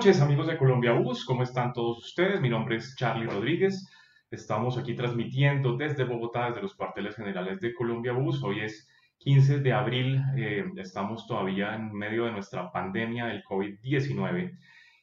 Noches amigos de Colombia Bus, ¿cómo están todos ustedes? Mi nombre es Charlie Rodríguez, estamos aquí transmitiendo desde Bogotá, desde los cuarteles generales de Colombia Bus. Hoy es 15 de abril, eh, estamos todavía en medio de nuestra pandemia del COVID-19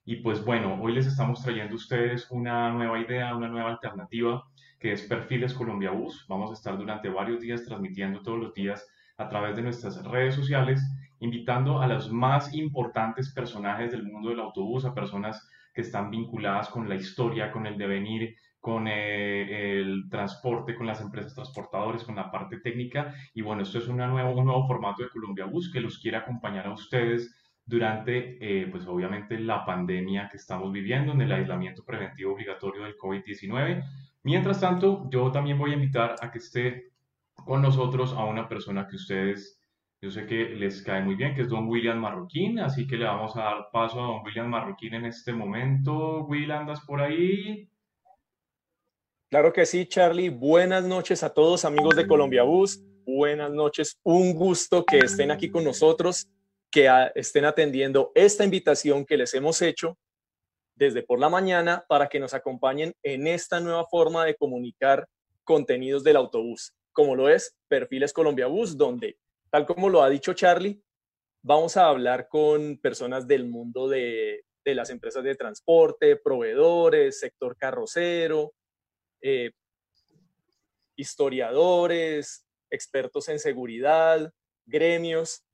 y pues bueno, hoy les estamos trayendo a ustedes una nueva idea, una nueva alternativa que es Perfiles Colombia Bus. Vamos a estar durante varios días transmitiendo todos los días a través de nuestras redes sociales invitando a los más importantes personajes del mundo del autobús, a personas que están vinculadas con la historia, con el devenir, con eh, el transporte, con las empresas transportadoras, con la parte técnica. Y bueno, esto es una nueva, un nuevo formato de Colombia Bus que los quiere acompañar a ustedes durante, eh, pues obviamente, la pandemia que estamos viviendo, en el aislamiento preventivo obligatorio del COVID-19. Mientras tanto, yo también voy a invitar a que esté con nosotros a una persona que ustedes yo sé que les cae muy bien, que es don William Marroquín, así que le vamos a dar paso a don William Marroquín en este momento. Will, ¿andas por ahí? Claro que sí, Charlie. Buenas noches a todos, amigos de Colombia Bus. Buenas noches. Un gusto que estén aquí con nosotros, que estén atendiendo esta invitación que les hemos hecho desde por la mañana para que nos acompañen en esta nueva forma de comunicar contenidos del autobús, como lo es Perfiles Colombia Bus, donde Tal como lo ha dicho Charlie, vamos a hablar con personas del mundo de, las empresas de transporte, proveedores, sector carrocero, eh, historiadores, expertos en seguridad, gremios.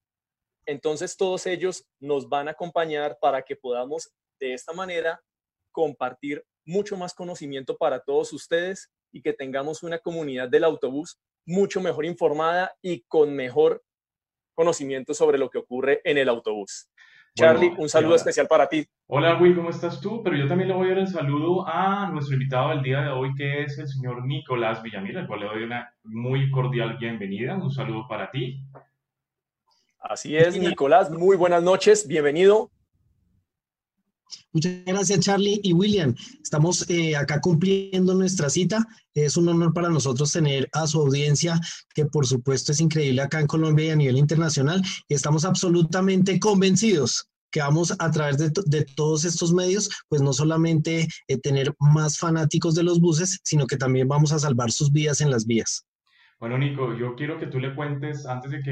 Entonces todos ellos nos van a acompañar para que podamos de esta manera compartir mucho más conocimiento para todos ustedes y que tengamos una comunidad del autobús mucho mejor informada y con mejor conocimiento sobre lo que ocurre en el autobús. Charlie, un saludo especial para ti. Hola Will, ¿cómo estás tú? Pero yo también le voy a dar el saludo a nuestro invitado del día de hoy, que es el señor Nicolás Villamil, al cual le doy una muy cordial bienvenida. Un saludo para ti. Así es, Nicolás, muy buenas noches, bienvenido. Muchas gracias, Charlie y William. Estamos eh, acá cumpliendo nuestra cita. Es un honor para nosotros tener a su audiencia, que por supuesto es increíble acá en Colombia y a nivel internacional. Y estamos absolutamente convencidos que vamos a través de, todos estos medios, pues no solamente eh, tener más fanáticos de los buses, sino que también vamos a salvar sus vidas en las vías. Bueno, Nico, yo quiero que tú le cuentes, antes de que,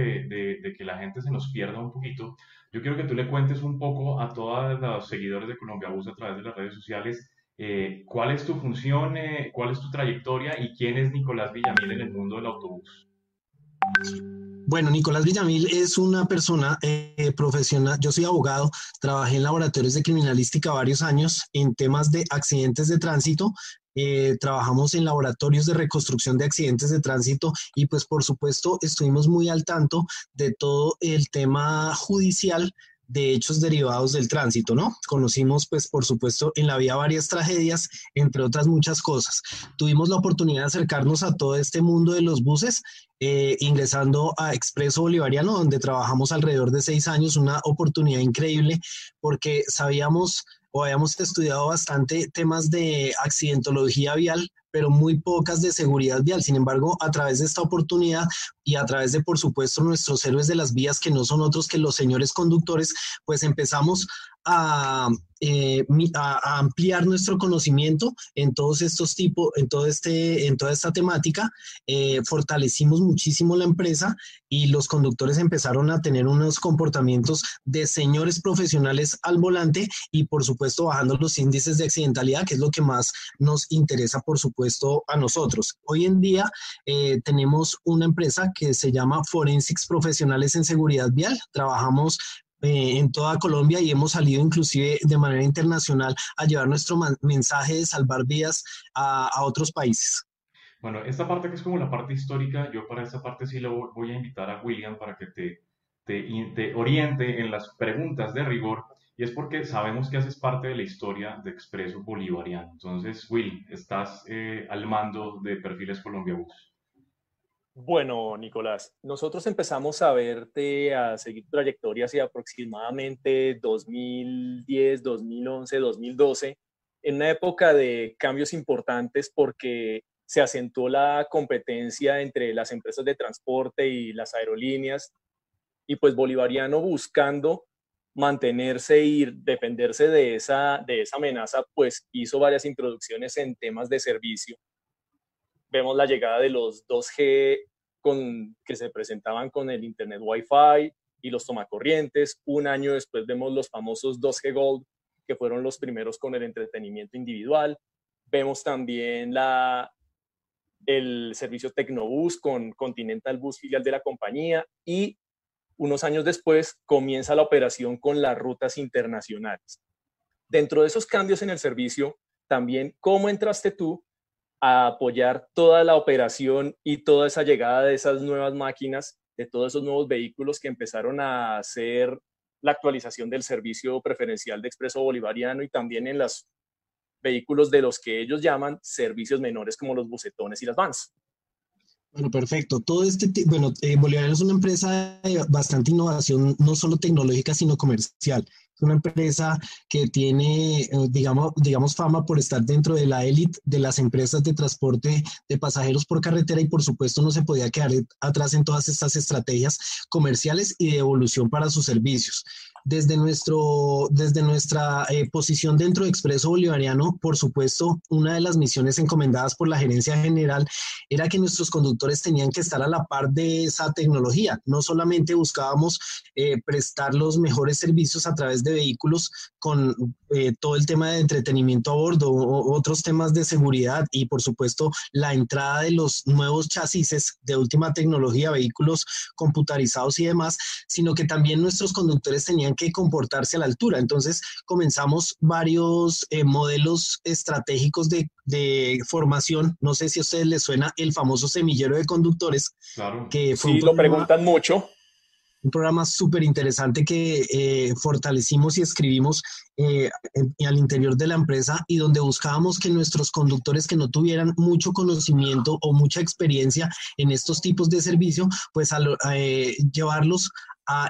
de que la gente se nos pierda un poquito, yo quiero que tú le cuentes un poco a todos los seguidores de Colombia Bus a través de las redes sociales eh, cuál es tu función, eh, cuál es tu trayectoria y quién es Nicolás Villamil en el mundo del autobús. Bueno, Nicolás Villamil es una persona eh, profesional. Yo soy abogado, trabajé en laboratorios de criminalística varios años en temas de accidentes de tránsito. Trabajamos en laboratorios de reconstrucción de accidentes de tránsito y pues por supuesto estuvimos muy al tanto de todo el tema judicial de hechos derivados del tránsito, ¿no? Conocimos, pues, por supuesto, en la vía varias tragedias, entre otras muchas cosas. Tuvimos la oportunidad de acercarnos a todo este mundo de los buses, eh, ingresando a Expreso Bolivariano, donde trabajamos alrededor de seis años, una oportunidad increíble, porque sabíamos o habíamos estudiado bastante temas de accidentología vial, pero muy pocas de seguridad vial. Sin embargo, a través de esta oportunidad y a través de, por supuesto, nuestros héroes de las vías, que no son otros que los señores conductores, pues empezamos a, eh, a, ampliar nuestro conocimiento en todos estos tipos, en, todo este, en toda esta temática. Eh, fortalecimos muchísimo la empresa y los conductores empezaron a tener unos comportamientos de señores profesionales al volante y, por supuesto, bajando los índices de accidentalidad, que es lo que más nos interesa, por supuesto, a nosotros. Hoy en día eh, tenemos una empresa que se llama Forensics Profesionales en Seguridad Vial. Trabajamos eh, en toda Colombia y hemos salido inclusive de manera internacional a llevar nuestro mensaje de salvar vidas a, otros países. Bueno, esta parte que es como la parte histórica, yo para esta parte sí lo voy a invitar a William para que te, te, oriente en las preguntas de rigor y es porque sabemos que haces parte de la historia de Expreso Bolivariano. Entonces, Will, estás eh, al mando de Perfiles Colombia Bus. Bueno, Nicolás, nosotros empezamos a verte, a seguir trayectoria hacia aproximadamente 2010, 2011, 2012, en una época de cambios importantes porque se acentuó la competencia entre las empresas de transporte y las aerolíneas y pues Bolivariano buscando mantenerse y defenderse de esa, de esa amenaza, pues hizo varias introducciones en temas de servicio. Vemos la llegada de los 2G con, que se presentaban con el Internet Wi-Fi y los tomacorrientes. Un año después vemos los famosos 2G Gold, que fueron los primeros con el entretenimiento individual. Vemos también la, el servicio Tecnobus con Continental Bus, filial de la compañía, y unos años después comienza la operación con las rutas internacionales. Dentro de esos cambios en el servicio, también cómo entraste tú a apoyar toda la operación y toda esa llegada de esas nuevas máquinas, de todos esos nuevos vehículos que empezaron a hacer la actualización del servicio preferencial de Expreso Bolivariano y también en los vehículos de los que ellos llaman servicios menores como los bucetones y las vans. Bueno, perfecto. Todo este, bueno, eh, Bolivariano es una empresa de bastante innovación, no solo tecnológica, sino comercial. Una empresa que tiene, eh, digamos, digamos, fama por estar dentro de la élite de las empresas de transporte de pasajeros por carretera y por supuesto no se podía quedar atrás en todas estas estrategias comerciales y de evolución para sus servicios desde, nuestro, desde nuestra eh, posición dentro de Expreso Bolivariano, por supuesto, una de las misiones encomendadas por la gerencia general era que nuestros conductores tenían que estar a la par de esa tecnología. No solamente buscábamos eh, prestar los mejores servicios a través de vehículos con eh, todo el tema de entretenimiento a bordo, o, otros temas de seguridad y, por supuesto, la entrada de los nuevos chasis de última tecnología, vehículos computarizados y demás, sino que también nuestros conductores tenían que comportarse a la altura. Entonces comenzamos varios eh, modelos estratégicos de, formación. No sé si a ustedes les suena el famoso semillero de conductores. Claro. Que sí, lo preguntan mucho. Un programa súper interesante que eh, fortalecimos y escribimos eh, al interior de la empresa y donde buscábamos que nuestros conductores que no tuvieran mucho conocimiento o mucha experiencia en estos tipos de servicio, pues llevarlos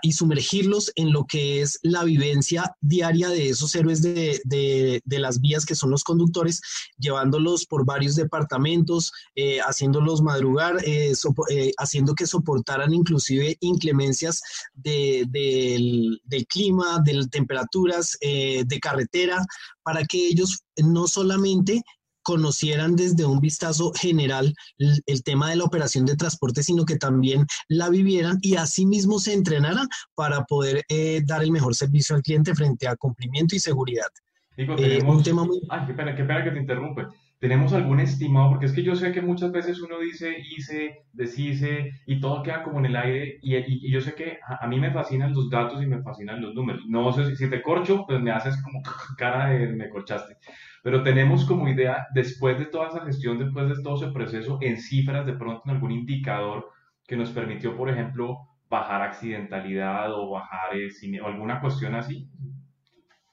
y sumergirlos en lo que es la vivencia diaria de esos héroes de, de, las vías que son los conductores, llevándolos por varios departamentos, eh, haciéndolos madrugar, eh, eh, haciendo que soportaran inclusive inclemencias de, del, clima, de temperaturas, de carretera, para que ellos no solamente conocieran desde un vistazo general el, tema de la operación de transporte, sino que también la vivieran y asimismo se entrenaran para poder eh, dar el mejor servicio al cliente frente a cumplimiento y seguridad. Digo, eh, tenemos... un tema muy... Ay, qué pena, qué pena que te interrumpe. ¿Tenemos algún estimado? Porque es que yo sé que muchas veces uno dice, hice, deshice y todo queda como en el aire y, y, yo sé que a, mí me fascinan los datos y me fascinan los números. No sé si, si te corcho, pues me haces como cara de me corchaste. Pero tenemos como idea, después de toda esa gestión, después de todo ese proceso, en cifras, de pronto en algún indicador que nos permitió, por ejemplo, bajar accidentalidad o bajar eh, o alguna cuestión así.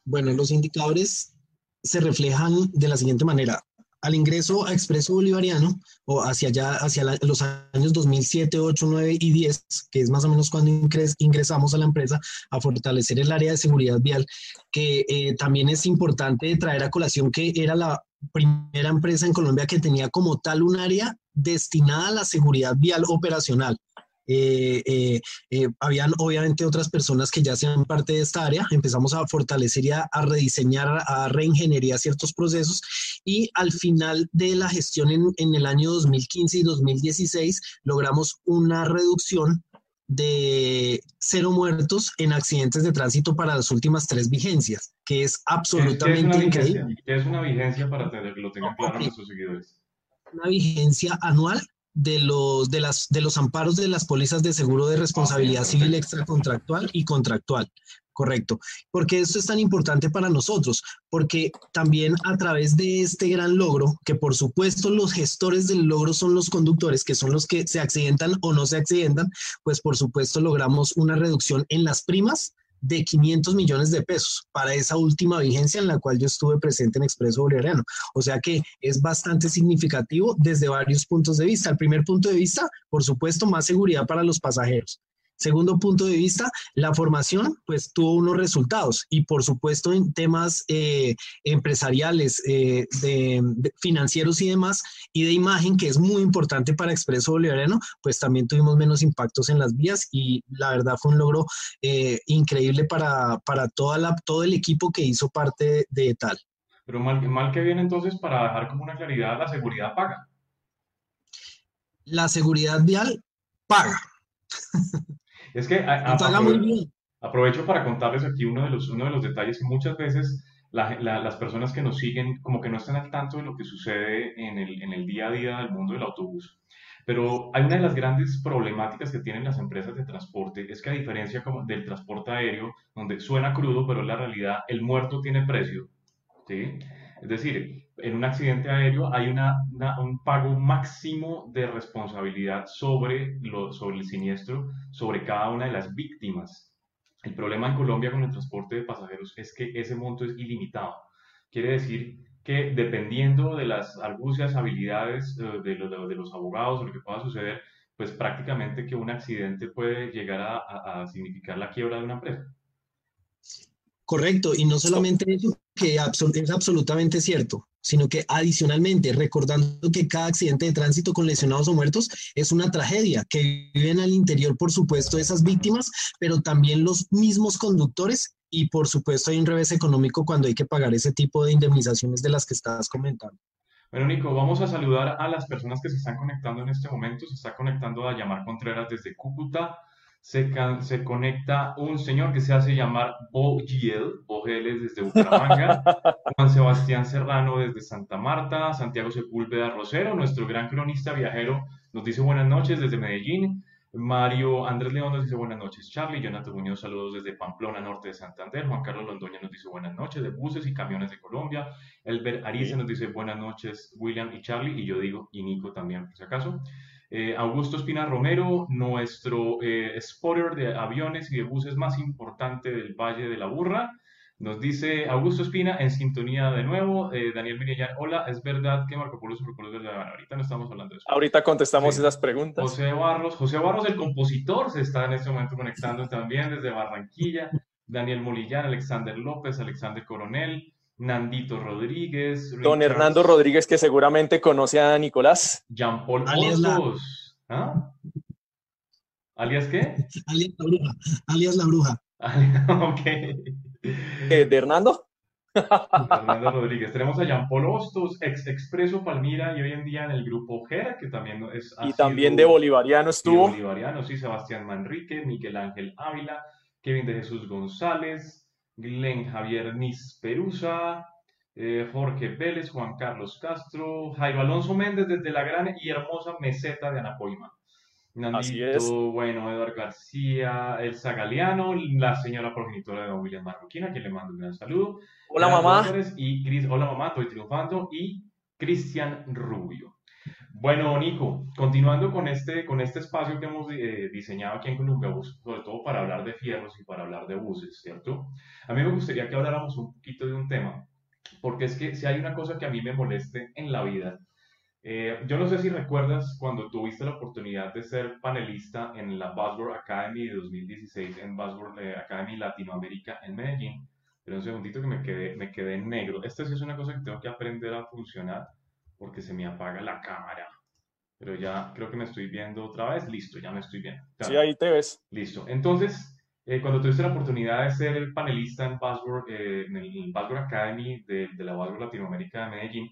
Bueno, los indicadores se reflejan de la siguiente manera al ingreso a Expreso Bolivariano, o hacia allá, hacia los años 2007, 8, 9 y 10, que es más o menos cuando ingresamos a la empresa a fortalecer el área de seguridad vial, que eh, también es importante traer a colación que era la primera empresa en Colombia que tenía como tal un área destinada a la seguridad vial operacional. Eh, eh, eh, habían obviamente otras personas que ya sean parte de esta área, empezamos a fortalecer y a, rediseñar, a reingeniería ciertos procesos y al final de la gestión en, en el año 2015 y 2016 logramos una reducción de cero muertos en accidentes de tránsito para las últimas tres vigencias, que es absolutamente increíble. ¿Qué es una vigencia para que lo tengan claro nuestros seguidores? Una vigencia anual de los, de, las, de los amparos de las pólizas de seguro de responsabilidad civil extracontractual y contractual. Correcto. Porque esto es tan importante para nosotros, porque también a través de este gran logro, que por supuesto los gestores del logro son los conductores, que son los que se accidentan o no se accidentan, pues por supuesto logramos una reducción en las primas de 500 millones de pesos para esa última vigencia en la cual yo estuve presente en Expreso Bolivariano. O sea que es bastante significativo desde varios puntos de vista. El primer punto de vista, por supuesto, más seguridad para los pasajeros. Segundo punto de vista, la formación pues tuvo unos resultados y por supuesto en temas eh, empresariales, eh, de, financieros y demás, y de imagen, que es muy importante para Expreso Bolivariano, pues también tuvimos menos impactos en las vías y la verdad fue un logro eh, increíble para, para toda la, todo el equipo que hizo parte de, tal. Pero mal, mal que viene entonces para dejar como una claridad, la seguridad paga. La seguridad vial paga. Es que aprovecho para contarles aquí uno de los, uno de los detalles que muchas veces las personas que nos siguen como que no están al tanto de lo que sucede en el, en el día a día del mundo del autobús. Pero hay una de las grandes problemáticas que tienen las empresas de transporte es que a diferencia como del transporte aéreo, donde suena crudo, pero en la realidad el muerto tiene precio, ¿sí? Es decir, en un accidente aéreo hay un pago máximo de responsabilidad sobre, el siniestro, sobre cada una de las víctimas. El problema en Colombia con el transporte de pasajeros es que ese monto es ilimitado. Quiere decir que dependiendo de las argucias, habilidades eh, de, de, los abogados lo que pueda suceder, pues prácticamente que un accidente puede llegar a significar la quiebra de una empresa. Correcto, y no solamente eso, que es absolutamente cierto sino que adicionalmente, recordando que cada accidente de tránsito con lesionados o muertos es una tragedia, que viven al interior, por supuesto, esas víctimas, pero también los mismos conductores y, por supuesto, hay un revés económico cuando hay que pagar ese tipo de indemnizaciones de las que estás comentando. Bueno, Nico, vamos a saludar a las personas que se están conectando en este momento. Se está conectando a Llamar Contreras desde Cúcuta, se, conecta un señor que se hace llamar Bogiel, Bogiel desde Bucaramanga, Juan Sebastián Serrano desde Santa Marta, Santiago Sepúlveda Rosero, nuestro gran cronista viajero, nos dice buenas noches desde Medellín, Mario Andrés León nos dice buenas noches, Charlie, Jonathan Muñoz, saludos desde Pamplona, norte de Santander, Juan Carlos Londoña nos dice buenas noches, de buses y camiones de Colombia, Elber Ariza nos dice buenas noches, William y Charlie, y yo digo, y Nico también, por si acaso. Eh, Augusto Espina Romero, nuestro eh, spotter de aviones y de buses más importante del Valle de la Burra. Nos dice Augusto Espina en sintonía de nuevo. Eh, Daniel Mirellar, hola, ¿es verdad que Marco Polo Superpolo es verdad? ahorita no estamos hablando de eso. Ahorita contestamos esas preguntas. José Barros, José Barros, el compositor, se está en este momento conectando también desde Barranquilla. Daniel Molillán, Alexander López, Alexander Coronel, Nandito Rodríguez. Don Hernando Rodríguez, que seguramente conoce a Nicolás. Jean Paul alias ¿Ah? ¿Alias qué? alias la bruja. Alias la bruja. ok. ¿De Hernando? Hernando Rodríguez. Tenemos a Jean Paul Hostos, ex Expreso Palmira y hoy en día en el grupo GER, que también es. Y también de Bolivariano estuvo. Bolivariano, sí, Sebastián Manrique, Miguel Ángel Ávila, Kevin de Jesús González, Glenn Javier Nisperusa, eh, Jorge Vélez, Juan Carlos Castro, Jairo Alonso Méndez desde la gran y hermosa meseta de Anapoima. Nandito, bueno, Eduardo García, Elsa Galeano, la señora progenitora de William Marroquina, que le mando un gran saludo. Hola mamá. Y hola mamá, estoy triunfando. Y Cristian Rubio. Bueno, Nico, continuando con este, con este espacio que hemos eh, diseñado aquí en Colombia Bus, sobre todo para hablar de fierros y para hablar de buses, ¿cierto? A mí me gustaría que habláramos un poquito de un tema, porque es que si hay una cosa que a mí me moleste en la vida, eh, yo no sé si recuerdas cuando tuviste la oportunidad de ser panelista en la Buzzword Academy de 2016, en Buzzword eh, Academy Latinoamérica en Medellín, pero un segundito que me quedé, me quedé en negro. Esta sí es una cosa que tengo que aprender a funcionar porque se me apaga la cámara. Pero ya creo que me estoy viendo otra vez. Listo, ya me estoy viendo. Sí, ahí te ves. Listo. Entonces, eh, cuando tuviste la oportunidad de ser el panelista en Buzzword, eh, en el Buzzword Academy de, de la Buzzword Latinoamérica de Medellín,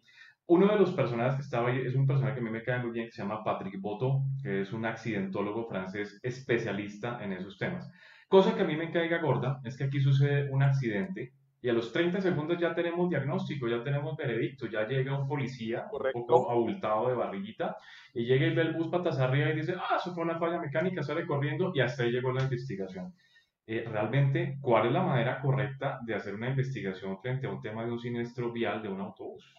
uno de los personajes que estaba ahí es un personaje que a mí me cae muy bien, que se llama Patrick Boto, que es un accidentólogo francés especialista en esos temas. Cosa que a mí me caiga gorda es que aquí sucede un accidente y a los 30 segundos ya tenemos diagnóstico, ya tenemos veredicto, ya llega un policía un poco abultado de barriguita y llega y ve el bus patas arriba y dice, ah, eso fue una falla mecánica, sale corriendo y hasta ahí llegó la investigación. Eh, realmente, ¿cuál es la manera correcta de hacer una investigación frente a un tema de un siniestro vial de un autobús?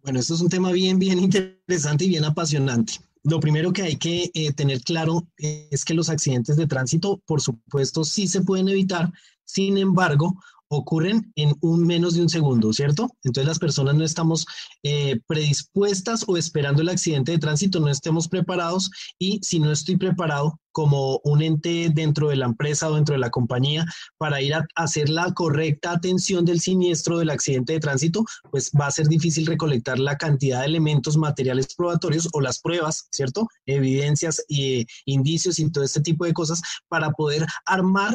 Bueno, esto es un tema bien, bien interesante y bien apasionante. Lo primero que hay que eh, tener claro es que los accidentes de tránsito, por supuesto, sí se pueden evitar. Sin embargo, ocurren en un menos de un segundo, ¿cierto? Entonces las personas no estamos eh, predispuestas o esperando el accidente de tránsito, no estemos preparados y si no estoy preparado como un ente dentro de la empresa o dentro de la compañía para ir a hacer la correcta atención del siniestro del accidente de tránsito, pues va a ser difícil recolectar la cantidad de elementos materiales probatorios o las pruebas, ¿cierto? Evidencias eh, indicios y todo este tipo de cosas para poder armar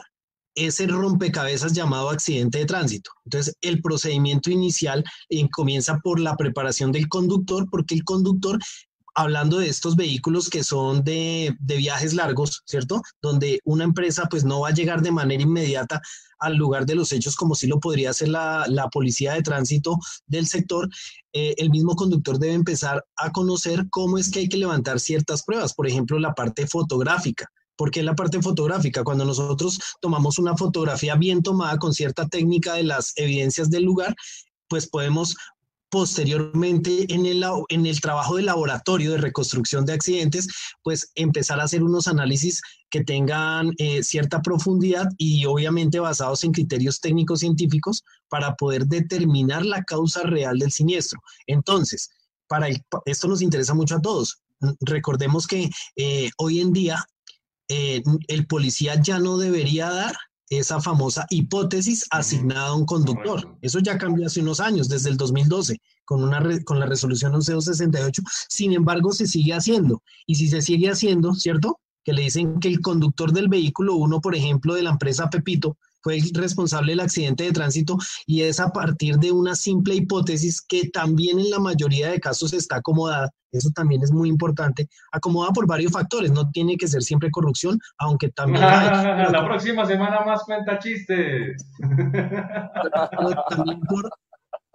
ese rompecabezas llamado accidente de tránsito. Entonces, el procedimiento inicial eh, comienza por la preparación del conductor, porque el conductor, hablando de estos vehículos que son de, viajes largos, ¿cierto? Donde una empresa pues no va a llegar de manera inmediata al lugar de los hechos como si lo podría hacer la, policía de tránsito del sector, eh, el mismo conductor debe empezar a conocer cómo es que hay que levantar ciertas pruebas, por ejemplo, la parte fotográfica porque la parte fotográfica, cuando nosotros tomamos una fotografía bien tomada con cierta técnica de las evidencias del lugar, pues podemos posteriormente en el, en el trabajo de laboratorio de reconstrucción de accidentes, pues empezar a hacer unos análisis que tengan eh, cierta profundidad y obviamente basados en criterios técnicos científicos para poder determinar la causa real del siniestro. Entonces, para esto nos interesa mucho a todos. Recordemos que eh, hoy en día eh, el policía ya no debería dar esa famosa hipótesis asignada a un conductor. Eso ya cambió hace unos años, desde el 2012, con, una con la resolución 11268. Sin embargo, se sigue haciendo. Y si se sigue haciendo, ¿cierto? Que le dicen que el conductor del vehículo uno, por ejemplo, de la empresa Pepito, fue el responsable del accidente de tránsito y es a partir de una simple hipótesis que también en la mayoría de casos está acomodada, eso también es muy importante, acomodada por varios factores, no tiene que ser siempre corrupción, aunque también... la próxima semana más cuenta chistes. También por,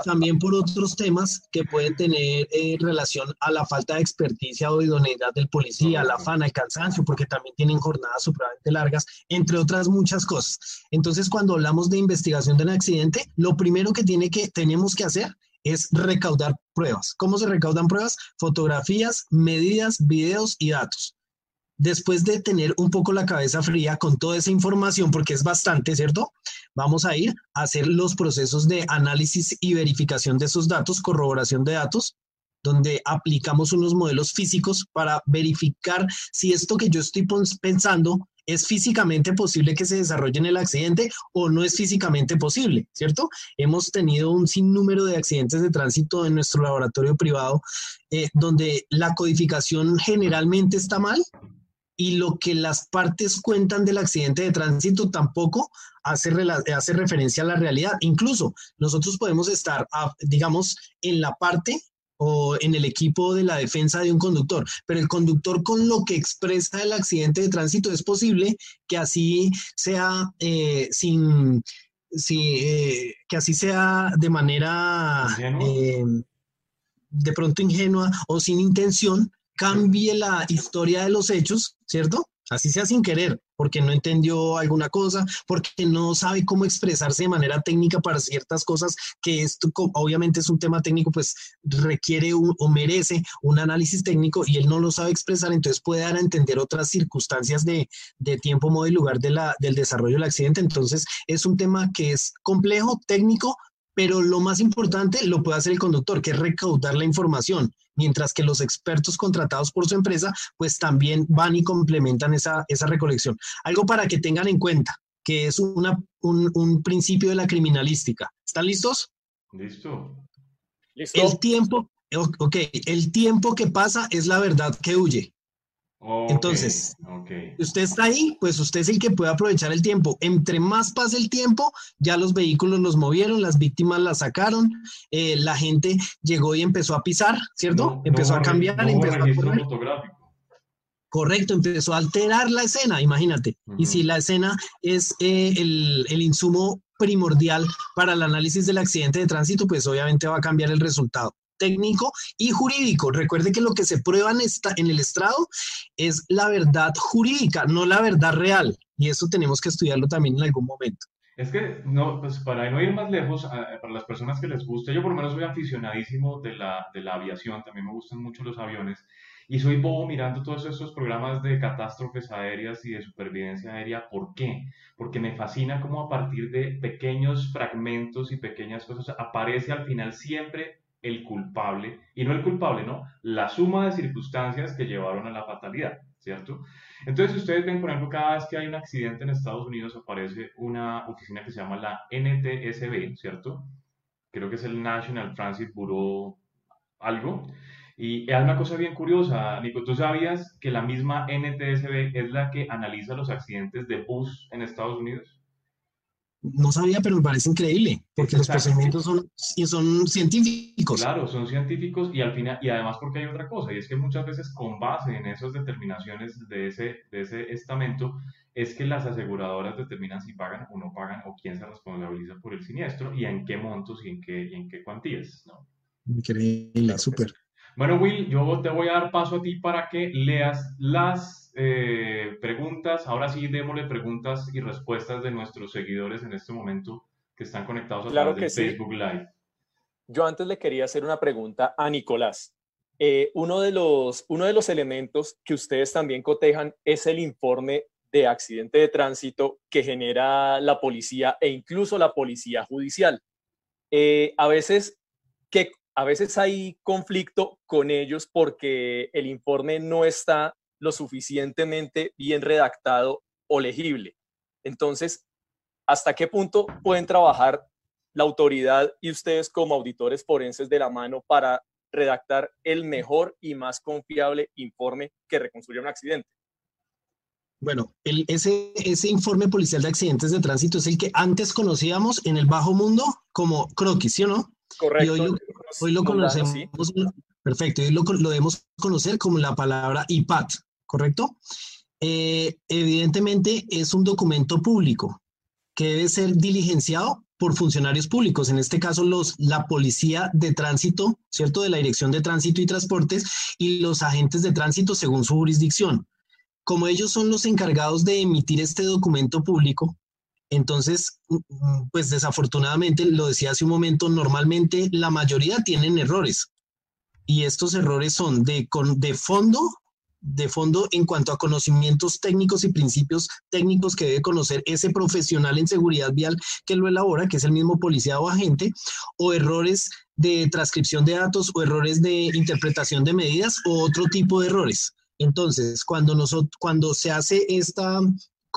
también por otros temas que pueden tener eh, relación a la falta de experticia o idoneidad del policía, la fana, el cansancio, porque también tienen jornadas supremamente largas, entre otras muchas cosas. Entonces, cuando hablamos de investigación de un accidente, lo primero que, tiene que tenemos que hacer es recaudar pruebas. ¿Cómo se recaudan pruebas? Fotografías, medidas, videos y datos después de tener un poco la cabeza fría con toda esa información, porque es bastante, ¿cierto? Vamos a ir a hacer los procesos de análisis y verificación de esos datos, corroboración de datos, donde aplicamos unos modelos físicos para verificar si esto que yo estoy pensando es físicamente posible que se desarrolle en el accidente o no es físicamente posible, ¿cierto? Hemos tenido un sinnúmero de accidentes de tránsito en nuestro laboratorio privado eh, donde la codificación generalmente está mal y lo que las partes cuentan del accidente de tránsito tampoco hace, hace referencia a la realidad. Incluso nosotros podemos estar, digamos, en la parte o en el equipo de la defensa de un conductor, pero el conductor con lo que expresa el accidente de tránsito es posible que así sea eh, sin, eh, que así sea de manera eh, de pronto ingenua o sin intención, cambie la historia de los hechos, ¿cierto? Así sea sin querer, porque no entendió alguna cosa, porque no sabe cómo expresarse de manera técnica para ciertas cosas, que esto obviamente es un tema técnico, pues requiere o merece un análisis técnico y él no lo sabe expresar, entonces puede dar a entender otras circunstancias de, tiempo, modo y lugar del desarrollo del accidente. Entonces es un tema que es complejo, técnico, pero lo más importante lo puede hacer el conductor, que es recaudar la información, mientras que los expertos contratados por su empresa, pues también van y complementan esa, esa recolección. Algo para que tengan en cuenta, que es una, un, un principio de la criminalística. ¿Están listos? Listo. ¿Listo? El tiempo, ok, el tiempo que pasa es la verdad que huye. Entonces, usted está ahí, pues usted es el que puede aprovechar el tiempo. Entre más pase el tiempo, ya los vehículos los movieron, las víctimas las sacaron, eh, la gente llegó y empezó a pisar, ¿cierto? empezó a cambiar, empezó a Correcto, empezó a alterar la escena, imagínate. Y si la escena es eh, el, el insumo primordial para el análisis del accidente de tránsito, pues obviamente va a cambiar el resultado técnico y jurídico. Recuerde que lo que se prueba en, en el estrado es la verdad jurídica, no la verdad real. Y eso tenemos que estudiarlo también en algún momento. Es que, no, pues para no ir más lejos, para las personas que les guste, yo por lo menos soy aficionadísimo de la, de la aviación, también me gustan mucho los aviones. y soy bobo mirando todos estos programas de catástrofes aéreas y de supervivencia aérea. ¿Por qué? Porque me fascina cómo a partir de pequeños fragmentos y pequeñas cosas aparece al final siempre el culpable, y no el culpable, ¿no? La suma de circunstancias que llevaron a la fatalidad, ¿cierto? Entonces, ustedes ven, por ejemplo, cada vez que hay un accidente en Estados Unidos aparece una oficina que se llama la NTSB, ¿cierto? Creo que es el National Transit Bureau algo. Y es una cosa bien curiosa, Nico, ¿tú sabías que la misma NTSB es la que analiza los accidentes de bus en Estados Unidos? No sabía, pero me parece increíble, porque los procedimientos son, son científicos. Claro, son científicos y al final, y además porque hay otra cosa, y es que muchas veces con base en esas determinaciones de ese, de ese estamento, es que las aseguradoras determinan si pagan o no pagan o quién se responsabiliza por el siniestro y en qué montos y en qué, y en qué cuantías, ¿no? Increíble, súper. Bueno, Will, yo te voy a dar paso a ti para que leas las eh, preguntas. Ahora sí, démosle preguntas y respuestas de nuestros seguidores en este momento que están conectados a través de Facebook Live. Yo antes le quería hacer una pregunta a Nicolás. Eh, uno, de los, uno de los elementos que ustedes también cotejan es el informe de accidente de tránsito que genera la policía e incluso la policía judicial. Eh, a veces, ¿qué, a veces hay conflicto con ellos porque el informe no está lo suficientemente bien redactado o legible. Entonces, ¿hasta qué punto pueden trabajar la autoridad y ustedes como auditores forenses de la mano para redactar el mejor y más confiable informe que reconstruya un accidente? Bueno, ese, ese informe policial de accidentes de tránsito es el que antes conocíamos en el bajo mundo como croquis, ¿sí o no? Correcto. hoy lo, conocemos, perfecto, hoy lo, lo, debemos conocer como la palabra IPAT, ¿correcto? Eh, evidentemente es un documento público que debe ser diligenciado por funcionarios públicos, en este caso los, la policía de tránsito, ¿cierto? De la Dirección de Tránsito y Transportes y los agentes de tránsito según su jurisdicción. Como ellos son los encargados de emitir este documento público, entonces, mm, mm, pues desafortunadamente, lo decía hace un momento, normalmente la mayoría tienen errores. Y estos errores son de, de fondo, de fondo en cuanto a conocimientos técnicos y principios técnicos que debe conocer ese profesional en seguridad vial que lo elabora, que es el mismo policía o agente, o errores de transcripción de datos o errores de interpretación de medidas o otro tipo de errores. Entonces, cuando, nosotros, cuando se hace esta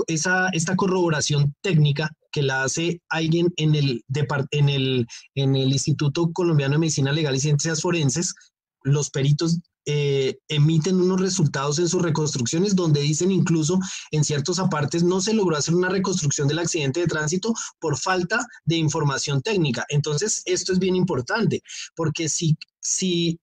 esa, esta corroboración técnica que la hace alguien en el, en, el, en el Instituto Colombiano de Medicina Legal y Ciencias Forenses, los peritos eh, emiten unos resultados en sus reconstrucciones donde dicen incluso en ciertos apartes no se logró hacer una reconstrucción del accidente de tránsito por falta de información técnica. Entonces, esto es bien importante porque si, si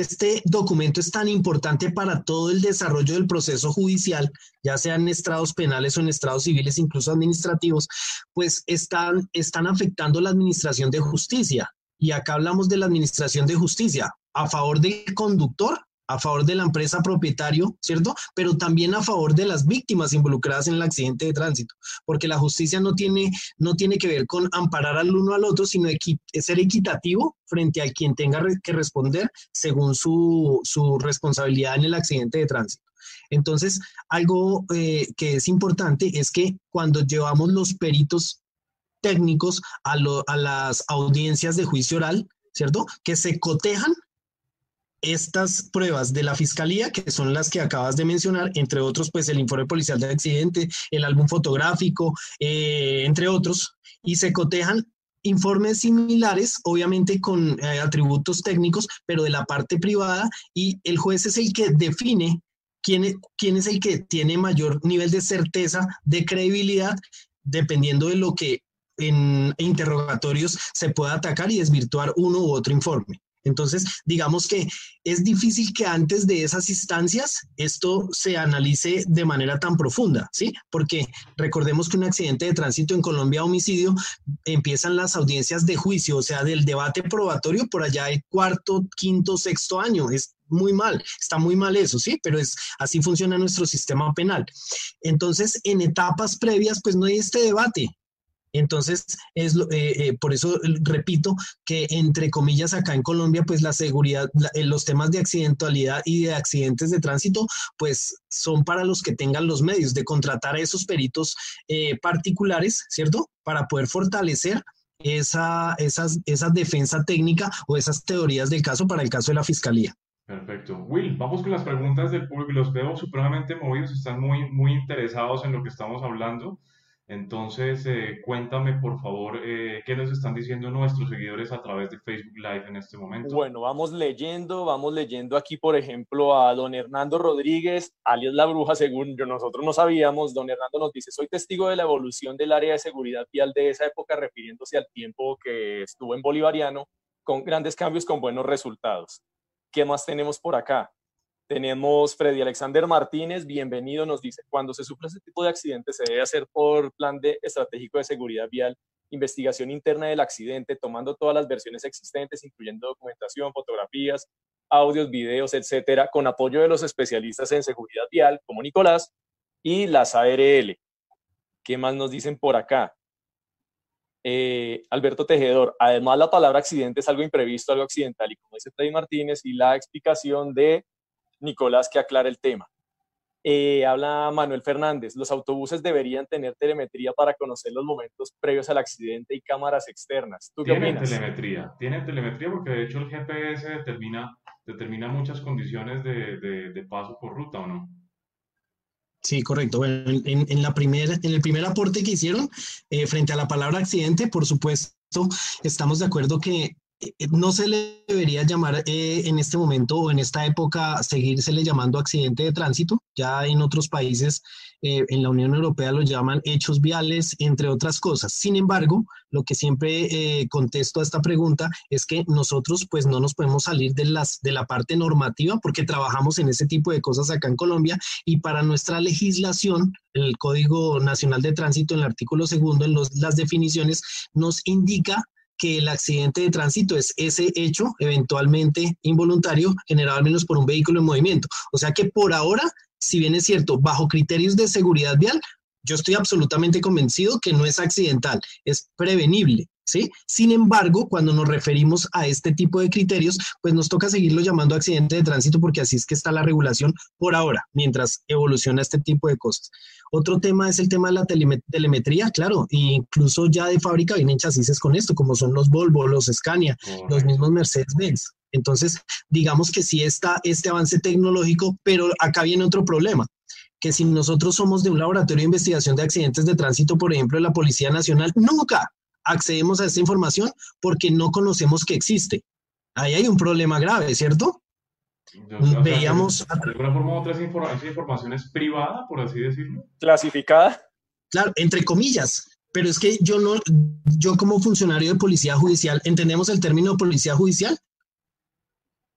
este documento es tan importante para todo el desarrollo del proceso judicial, ya sean en estrados penales o en estrados civiles, incluso administrativos, pues están, están afectando la administración de justicia. Y acá hablamos de la administración de justicia a favor del conductor a favor de la empresa propietario, ¿cierto? Pero también a favor de las víctimas involucradas en el accidente de tránsito, porque la justicia no tiene, no tiene que ver con amparar al uno al otro, sino ser equitativo frente a quien tenga que responder según su, responsabilidad en el accidente de tránsito. Entonces, algo eh, que es importante es que cuando llevamos los peritos técnicos a, a las audiencias de juicio oral, ¿cierto? Que se cotejan estas pruebas de la fiscalía, que son las que acabas de mencionar, entre otros, pues el informe policial de accidente, el álbum fotográfico, eh, entre otros, y se cotejan informes similares, obviamente con eh, atributos técnicos, pero de la parte privada, y el juez es el que define quién, e, quién es el que tiene mayor nivel de certeza, de credibilidad, dependiendo de lo que en interrogatorios se pueda atacar y desvirtuar uno u otro informe. Entonces, digamos que es difícil que antes de esas instancias esto se analice de manera tan profunda, ¿sí? Porque recordemos que un accidente de tránsito en Colombia, homicidio, empiezan las audiencias de juicio, o sea, del debate probatorio por allá de cuarto, quinto, sexto año. Es muy mal, está muy mal eso, sí, pero es así funciona nuestro sistema penal. Entonces, en etapas previas, pues no hay este debate, Entonces, es eh, eh, por eso repito que entre comillas acá en Colombia, pues la seguridad, eh, los temas de accidentalidad y de accidentes de tránsito, pues son para los que tengan los medios de contratar a esos peritos particulares, ¿cierto? Para poder fortalecer esa, esas, esa defensa técnica o esas teorías del caso para el caso de la fiscalía. Perfecto. Will, vamos con las preguntas del público. Los veo supremamente movidos, están muy, muy interesados en lo que estamos hablando. Entonces, eh, cuéntame por favor eh, qué nos están diciendo nuestros seguidores a través de Facebook Live en este momento. Bueno, vamos leyendo, vamos leyendo aquí, por ejemplo, a don Hernando Rodríguez, alias La Bruja, según yo, nosotros no sabíamos. Don Hernando nos dice, soy testigo de la evolución del área de seguridad vial de esa época, refiriéndose al tiempo que estuvo en Bolivariano, con grandes cambios, con buenos resultados. ¿Qué más tenemos por acá? Tenemos Freddy Alexander Martínez, bienvenido, nos dice, cuando se sufre este tipo de accidentes se debe hacer por plan de estratégico de seguridad vial, investigación interna del accidente, tomando todas las versiones existentes, incluyendo documentación, fotografías, audios, videos, etcétera, con apoyo de los especialistas en seguridad vial, como Nicolás, y las ARL. ¿Qué más nos dicen por acá? Eh, Alberto Tejedor, además la palabra accidente es algo imprevisto, algo accidental, y como dice Freddy Martínez, y la explicación de Nicolás que aclara el tema. Eh, habla Manuel Fernández, los autobuses deberían tener telemetría para conocer los momentos previos al accidente y cámaras externas. ¿Tú qué tienen telemetría, tienen telemetría porque de hecho el GPS determina, determina muchas condiciones de, paso por ruta, ¿o no? Sí, correcto. Bueno, en, la primera, en el primer aporte que hicieron, eh, frente a la palabra accidente, por supuesto, estamos de acuerdo que no se le debería llamar eh, en este momento o en esta época seguírsele llamando accidente de tránsito. Ya en otros países, eh, en la Unión Europea lo llaman hechos viales, entre otras cosas. Sin embargo, lo que siempre contesto a esta pregunta es que nosotros pues no nos podemos salir de, las, de la parte normativa porque trabajamos en ese tipo de cosas acá en Colombia y para nuestra legislación, el Código Nacional de Tránsito en el artículo segundo, en las definiciones, nos indica que el accidente de tránsito es ese hecho eventualmente involuntario generado al menos por un vehículo en movimiento. O sea que por ahora, si bien es cierto, bajo criterios de seguridad vial, yo estoy absolutamente convencido que no es accidental, es prevenible. ¿Sí? Sin embargo, cuando nos referimos a este tipo de criterios, pues nos toca seguirlo llamando accidente de tránsito porque así es que está la regulación por ahora, mientras evoluciona este tipo de cosas. Otro tema es el tema de la telemetría, claro, e incluso ya de fábrica vienen chasis con esto, como son los Volvo, los Scania, los mismos Mercedes-Benz. Entonces, digamos que sí está este avance tecnológico, pero acá viene otro problema, que si nosotros somos de un laboratorio de investigación de accidentes de tránsito, por ejemplo, de la Policía Nacional, nunca accedemos a esta información porque no conocemos que existe. Ahí hay un problema grave, ¿cierto? veíamos... de alguna forma u otra esa información es privada, por así decirlo. Clasificada. Claro, entre comillas, pero es que yo no, yo como funcionario de policía judicial, ¿entendemos el término policía judicial?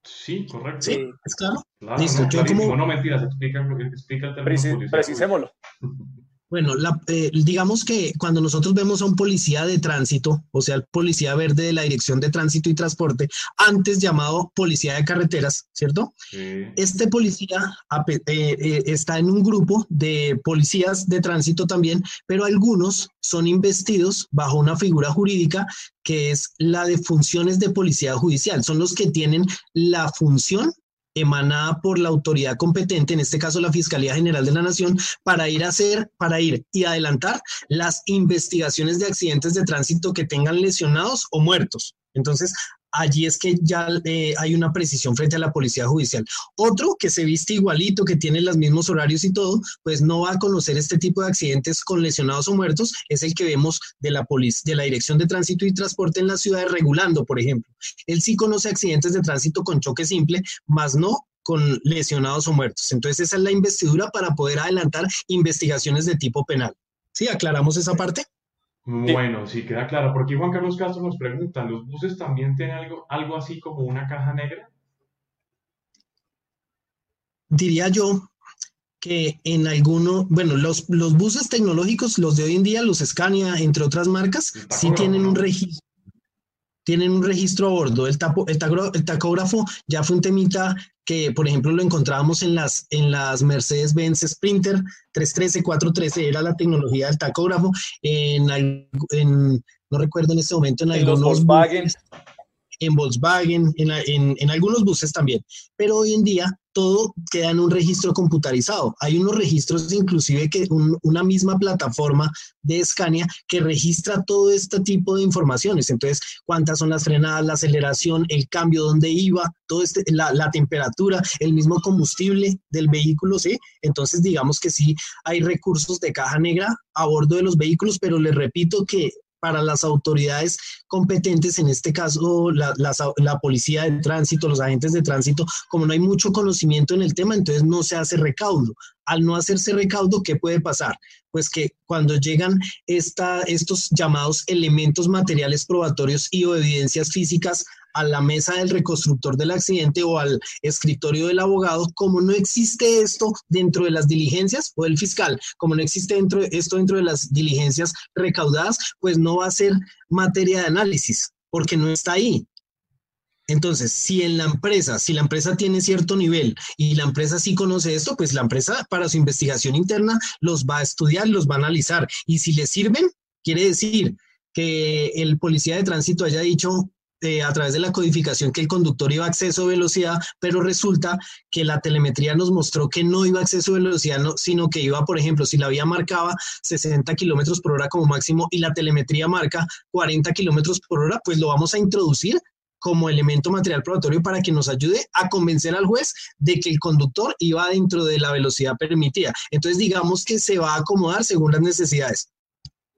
Sí, correcto. Sí, es claro. claro Listo, no, yo como... no mentiras, explica, explica el término Precisémoslo. Bueno, eh, digamos que cuando nosotros vemos a un policía de tránsito, o sea, el policía verde de la Dirección de Tránsito y Transporte, antes llamado policía de carreteras, ¿cierto? Este policía eh, eh, está en un grupo de policías de tránsito también, pero algunos son investidos bajo una figura jurídica que es la de funciones de policía judicial. Son los que tienen la función emanada por la autoridad competente, en este caso la Fiscalía General de la Nación, para ir a hacer, para ir y adelantar las investigaciones de accidentes de tránsito que tengan lesionados o muertos. Entonces, allí es que ya eh, hay una precisión frente a la policía judicial. Otro que se viste igualito, que tiene los mismos horarios y todo, pues no va a conocer este tipo de accidentes con lesionados o muertos, es el que vemos de la, de la Dirección de Tránsito y Transporte en la ciudad regulando, por ejemplo. Él sí conoce accidentes de tránsito con choque simple, más no con lesionados o muertos. Entonces esa es la investidura para poder adelantar investigaciones de tipo penal. ¿Sí? ¿Aclaramos esa parte? Bueno, sí, queda claro. Porque Juan Carlos Castro nos pregunta, ¿los buses también tienen algo, algo así como una caja negra? Diría yo que en alguno, bueno, los, los buses tecnológicos, los de hoy en día, los Scania, entre otras marcas, sí tienen un registro. Tienen un registro a bordo. El, tapo, el, tacógrafo ya fue un temita que, por ejemplo, lo encontrábamos en las, en las Mercedes-Benz Sprinter 313, 413, era la tecnología del tacógrafo. En, en no recuerdo en este momento, en, algunos Volkswagen. En Volkswagen, en, en, en algunos buses también. Pero hoy en día todo queda en un registro computarizado. Hay unos registros inclusive que una misma plataforma de Scania que registra todo este tipo de informaciones. Entonces, cuántas son las frenadas, la aceleración, el cambio, dónde iba, todo este, la, la temperatura, el mismo combustible del vehículo, ¿sí? Entonces, digamos que sí hay recursos de caja negra a bordo de los vehículos, pero les repito que para las autoridades competentes, en este caso la, la, policía de tránsito, los agentes de tránsito, como no hay mucho conocimiento en el tema, entonces no se hace recaudo. Al no hacerse recaudo, ¿qué puede pasar? Pues que cuando llegan esta, estos llamados elementos materiales probatorios y o evidencias físicas a la mesa del reconstructor del accidente o al escritorio del abogado, como no existe esto dentro de las diligencias o el fiscal, como no existe dentro, esto dentro de las diligencias recaudadas, pues no va a ser materia de análisis, porque no está ahí. Entonces, si en la empresa, si la empresa tiene cierto nivel y la empresa sí conoce esto, pues la empresa para su investigación interna los va a estudiar, los va a analizar. Y si le sirven, quiere decir que el policía de tránsito haya dicho, eh, a través de la codificación que el conductor iba a exceso de velocidad, pero resulta que la telemetría nos mostró que no iba a exceso de velocidad, sino que iba, por ejemplo, si la vía marcaba 60 kilómetros por hora como máximo y la telemetría marca 40 kilómetros por hora, pues lo vamos a introducir como elemento material probatorio para que nos ayude a convencer al juez de que el conductor iba dentro de la velocidad permitida. Entonces, digamos que se va a acomodar según las necesidades.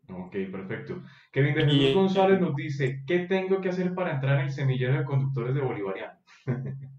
Ok, perfecto. Kevin de Jesús González nos dice, ¿qué tengo que hacer para entrar en el semillero de conductores de Bolivariano?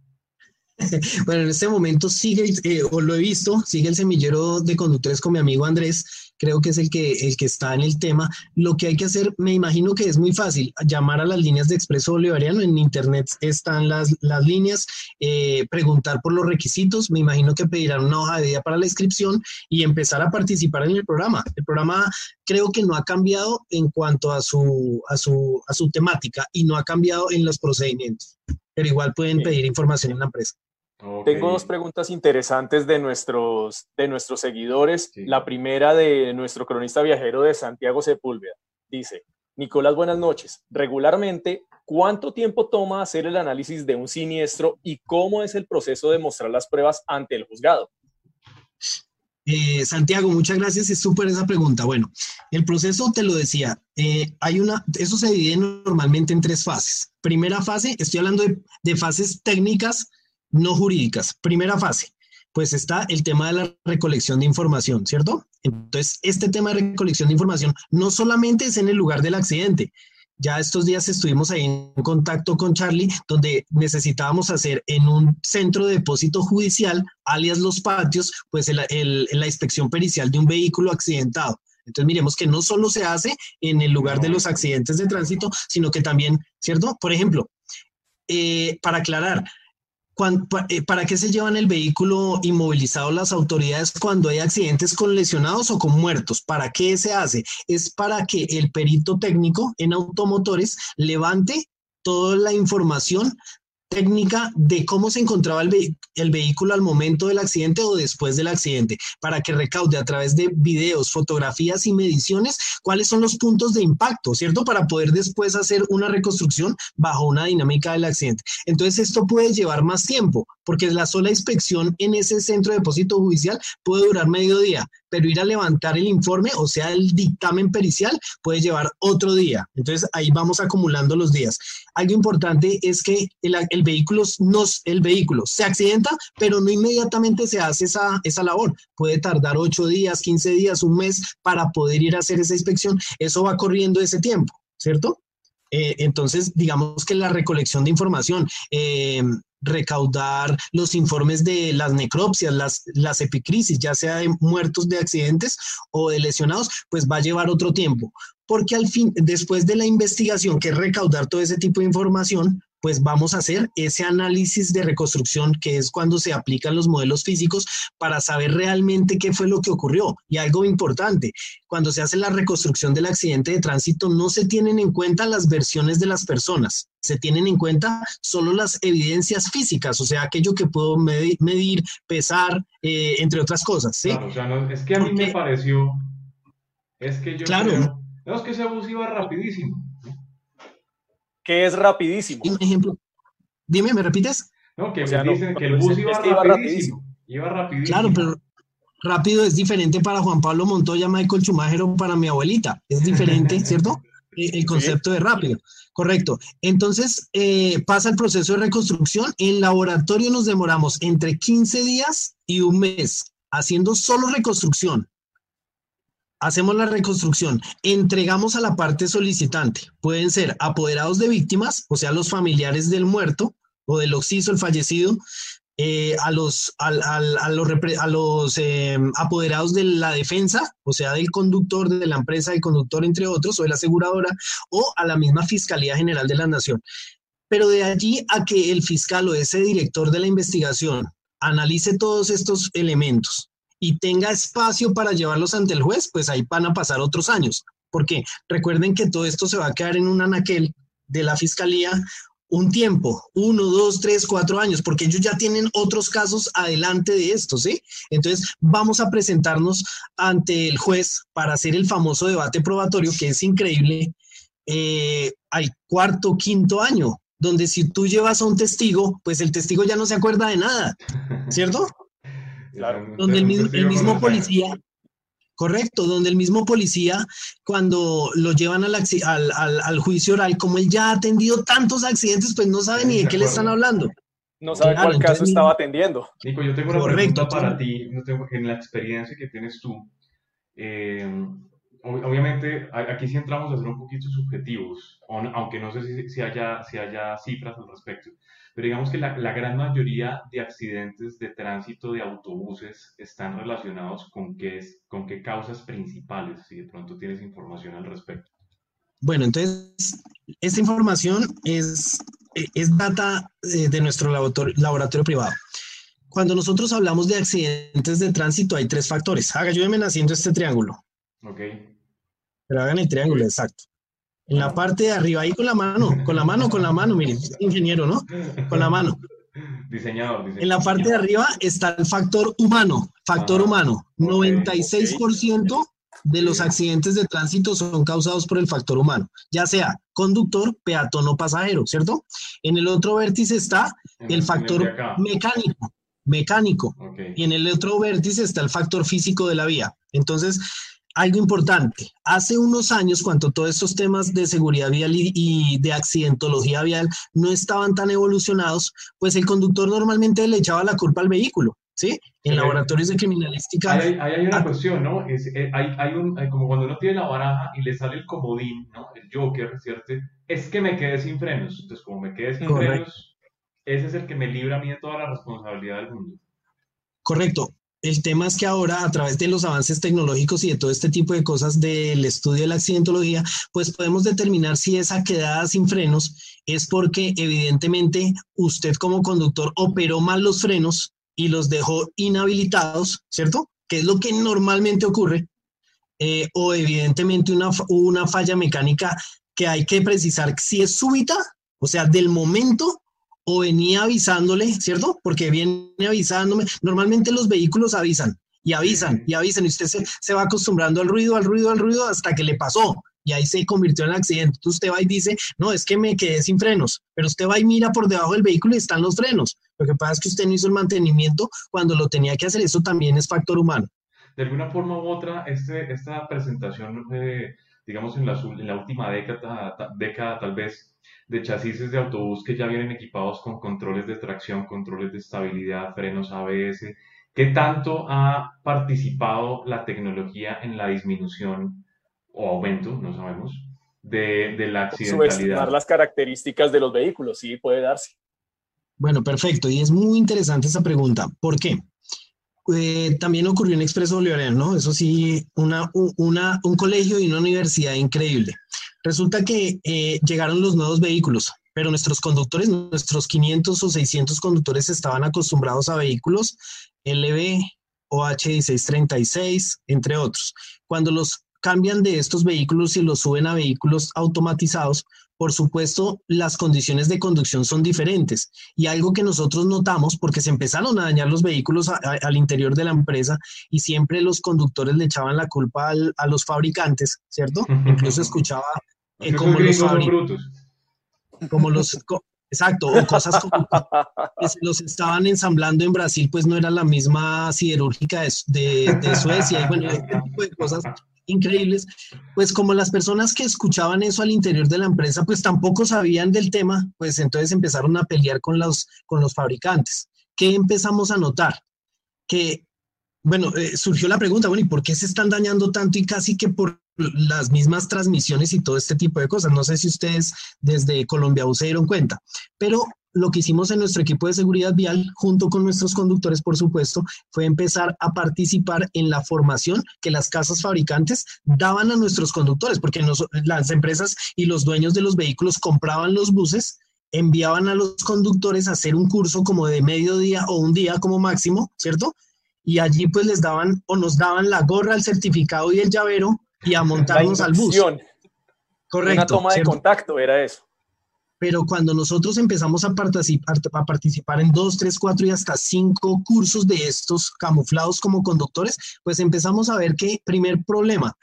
bueno, en este momento sigue, eh, o lo he visto, sigue el semillero de conductores con mi amigo Andrés, creo que es el que, el que está en el tema. Lo que hay que hacer, me imagino que es muy fácil, llamar a las líneas de Expreso Bolivariano, en internet están las, las líneas, eh, preguntar por los requisitos, me imagino que pedirán una hoja de vida para la inscripción y empezar a participar en el programa. El programa creo que no ha cambiado en cuanto a su, a su, a su temática y no ha cambiado en los procedimientos, pero igual pueden pedir información en la empresa. Tengo dos preguntas interesantes de nuestros, de nuestros seguidores. La primera de nuestro cronista viajero de Santiago Sepúlveda. Dice, Nicolás, buenas noches. Regularmente, ¿cuánto tiempo toma hacer el análisis de un siniestro y cómo es el proceso de mostrar las pruebas ante el juzgado? Eh, Santiago, muchas gracias. Es súper esa pregunta. Bueno, el proceso te lo decía. Eh, hay una, eso se divide normalmente en tres fases. Primera fase, estoy hablando de, de fases técnicas no jurídicas. Primera fase, pues está el tema de la recolección de información, ¿cierto? Entonces, este tema de recolección de información no solamente es en el lugar del accidente. Ya estos días estuvimos ahí en contacto con Charlie, donde necesitábamos hacer en un centro de depósito judicial, alias los patios, pues la inspección pericial de un vehículo accidentado. Entonces miremos que no solo se hace en el lugar de los accidentes de tránsito, sino que también, ¿cierto? Por ejemplo, eh, para aclarar, ¿Para qué se llevan el vehículo inmovilizado las autoridades cuando hay accidentes con lesionados o con muertos? ¿Para qué se hace? Es para que el perito técnico en automotores levante toda la información técnica de cómo se encontraba el, vehículo al momento del accidente o después del accidente, para que recaude a través de videos, fotografías y mediciones cuáles son los puntos de impacto, ¿cierto? Para poder después hacer una reconstrucción bajo una dinámica del accidente. Entonces esto puede llevar más tiempo, porque la sola inspección en ese centro de depósito judicial puede durar medio día, pero ir a levantar el informe, o sea, el dictamen pericial, puede llevar otro día. Entonces ahí vamos acumulando los días. Algo importante es que el, vehículo, nos, el vehículo se accidenta, pero no inmediatamente se hace esa, esa labor. Puede tardar 8 días, 15 días, un mes para poder ir a hacer esa inspección. Eso va corriendo ese tiempo, ¿cierto? Eh, entonces, digamos que la recolección de información, eh, recaudar los informes de las necropsias, las, las epicrisis, ya sea de muertos de accidentes o de lesionados, pues va a llevar otro tiempo. Porque al fin, después de la investigación, que es recaudar todo ese tipo de información, pues vamos a hacer ese análisis de reconstrucción, que es cuando se aplican los modelos físicos para saber realmente qué fue lo que ocurrió. Y algo importante, cuando se hace la reconstrucción del accidente de tránsito, no se tienen en cuenta las versiones de las personas, se tienen en cuenta solo las evidencias físicas, o sea, aquello que puedo medir, pesar, eh, entre otras cosas. ¿sí? Claro, o sea, es que a mí me pareció, es que yo claro. creo, no, es que ese bus iba rapidísimo. ¿Qué es rapidísimo? Un ejemplo. Dime, ¿me repites? No, que dicen que el bus iba, rapidísimo, iba, rapidísimo, Claro, pero rápido es diferente para Juan Pablo Montoya, Michael Schumacher o para mi abuelita. Es diferente, ¿cierto? El concepto de rápido. Correcto. Entonces, eh, pasa el proceso de reconstrucción. En laboratorio nos demoramos entre 15 días y un mes haciendo solo reconstrucción hacemos la reconstrucción, entregamos a la parte solicitante. Pueden ser apoderados de víctimas, o sea, los familiares del muerto o del occiso, el fallecido, eh, a los, a, los, em, apoderados de la defensa, o sea, del conductor, de la empresa, del conductor, entre otros, o de la aseguradora, o a la misma Fiscalía General de la Nación. Pero de allí a que el fiscal o ese director de la investigación analice todos estos elementos y tenga espacio para llevarlos ante el juez, pues ahí van a pasar otros años. Porque recuerden que todo esto se va a quedar en un anaquel de la fiscalía un tiempo, uno, dos, tres, cuatro años, porque ellos ya tienen otros casos adelante de esto, ¿sí? Entonces vamos a presentarnos ante el juez para hacer el famoso debate probatorio, que es increíble, eh, al cuarto, quinto año, donde si tú llevas a un testigo, pues el testigo ya no se acuerda de nada, ¿cierto? Donde el mismo, policía, correcto, donde el mismo policía, cuando lo llevan al, al, juicio oral, como él ya ha atendido tantos accidentes, pues no sabe ni de qué le están hablando. No sabe cuál caso estaba atendiendo. Nico, yo tengo una pregunta para ti, en la experiencia que tienes tú. Eh, obviamente, aquí sí entramos a ser un poquito subjetivos, aunque no sé si, si, haya, si haya cifras al respecto. Pero digamos que la, la, gran mayoría de accidentes de tránsito de autobuses están relacionados con qué, es, con qué causas principales, si de pronto tienes información al respecto. Bueno, entonces, esta información es, es data eh, de nuestro laboratorio, laboratorio privado. Cuando nosotros hablamos de accidentes de tránsito, hay tres factores. Haga, ayúdenme haciendo este triángulo. Ok. Pero hagan el triángulo, exacto. En la parte de arriba, ahí con la mano, con la mano, con la mano, miren, ingeniero, ¿no? Con la mano. Diseñador, En la parte de arriba está el factor humano, factor humano. 96% de los accidentes de tránsito son causados por el factor humano, ya sea conductor, peatón o pasajero, ¿cierto? En el otro vértice está el factor mecánico, mecánico. Y en el otro vértice está el factor físico de la vía. Entonces, algo importante. Hace unos años, cuando todos estos temas de seguridad vial y, de accidentología vial no estaban tan evolucionados, pues el conductor normalmente le echaba la culpa al vehículo. ¿Sí? En laboratorios de criminalística. Hay, hay, una cuestión, ¿no? Es, eh, hay, hay, un, como cuando uno tiene la baraja y le sale el comodín, ¿no? El Joker, ¿cierto? Es que me quedé sin frenos. Entonces, como me quedé sin frenos, ese es el que me libra a mí de toda la responsabilidad del mundo. Correcto. El tema es que ahora, a través de los avances tecnológicos y de todo este tipo de cosas del estudio de la accidentología, pues podemos determinar si esa quedada sin frenos es porque evidentemente usted como conductor operó mal los frenos y los dejó inhabilitados, ¿cierto? Que es lo que normalmente ocurre. Eh, o evidentemente una, una falla mecánica que hay que precisar si es súbita, o sea, del momento o venía avisándole, ¿cierto? Porque viene avisándome. Normalmente los vehículos avisan y avisan y avisan y usted se, va acostumbrando al ruido, al ruido, al ruido hasta que le pasó y ahí se convirtió en accidente. Entonces usted va y dice, no, es que me quedé sin frenos, pero usted va y mira por debajo del vehículo y están los frenos. Lo que pasa es que usted no hizo el mantenimiento cuando lo tenía que hacer. Eso también es factor humano. De alguna forma u otra, este, esta presentación, digamos, en la, en la última década, década tal vez, de chasis de autobús que ya vienen equipados con controles de tracción, controles de estabilidad, frenos ABS. ¿Qué tanto ha participado la tecnología en la disminución o aumento, no sabemos, de, de la accidentalidad? Subestimar las características de los vehículos, sí, puede darse. Bueno, perfecto. Y es muy interesante esa pregunta. ¿Por qué? Eh, también ocurrió en Expreso Bolivariano, ¿no? Eso sí, un colegio y una universidad increíble. Resulta que eh, llegaron los nuevos vehículos, pero nuestros conductores, nuestros 500 o 600 conductores estaban acostumbrados a vehículos LB, OH1636, entre otros. Cuando los cambian de estos vehículos y los suben a vehículos automatizados, por supuesto, las condiciones de conducción son diferentes. Y algo que nosotros notamos, porque se empezaron a dañar los vehículos al interior de la empresa y siempre los conductores le echaban la culpa a los fabricantes, ¿cierto? Incluso escuchaba eh, como los fabricantes. Como los, Exacto, o cosas como que se los estaban ensamblando en Brasil, pues no era la misma siderúrgica de, de, Suecia, y bueno, este tipo de cosas increíbles, pues como las personas que escuchaban eso al interior de la empresa, pues tampoco sabían del tema, pues entonces empezaron a pelear con los, con los fabricantes. ¿Qué empezamos a notar? Que, bueno, eh, surgió la pregunta, bueno, ¿y por qué se están dañando tanto y casi que por las mismas transmisiones y todo este tipo de cosas? No sé si ustedes desde Colombia se dieron cuenta, pero lo que hicimos en nuestro equipo de seguridad vial, junto con nuestros conductores, por supuesto, fue empezar a participar en la formación que las casas fabricantes daban a nuestros conductores, porque las empresas y los dueños de los vehículos compraban los buses, enviaban a los conductores a hacer un curso como de mediodía o un día como máximo, ¿cierto? Y allí pues les daban o nos daban la gorra, el certificado y el llavero y a montarnos al bus. Correcto. Una toma de contacto era eso pero cuando nosotros empezamos a participar, a participar en dos, tres, cuatro y hasta cinco cursos de estos camuflados como conductores, pues empezamos a ver que, primer problema,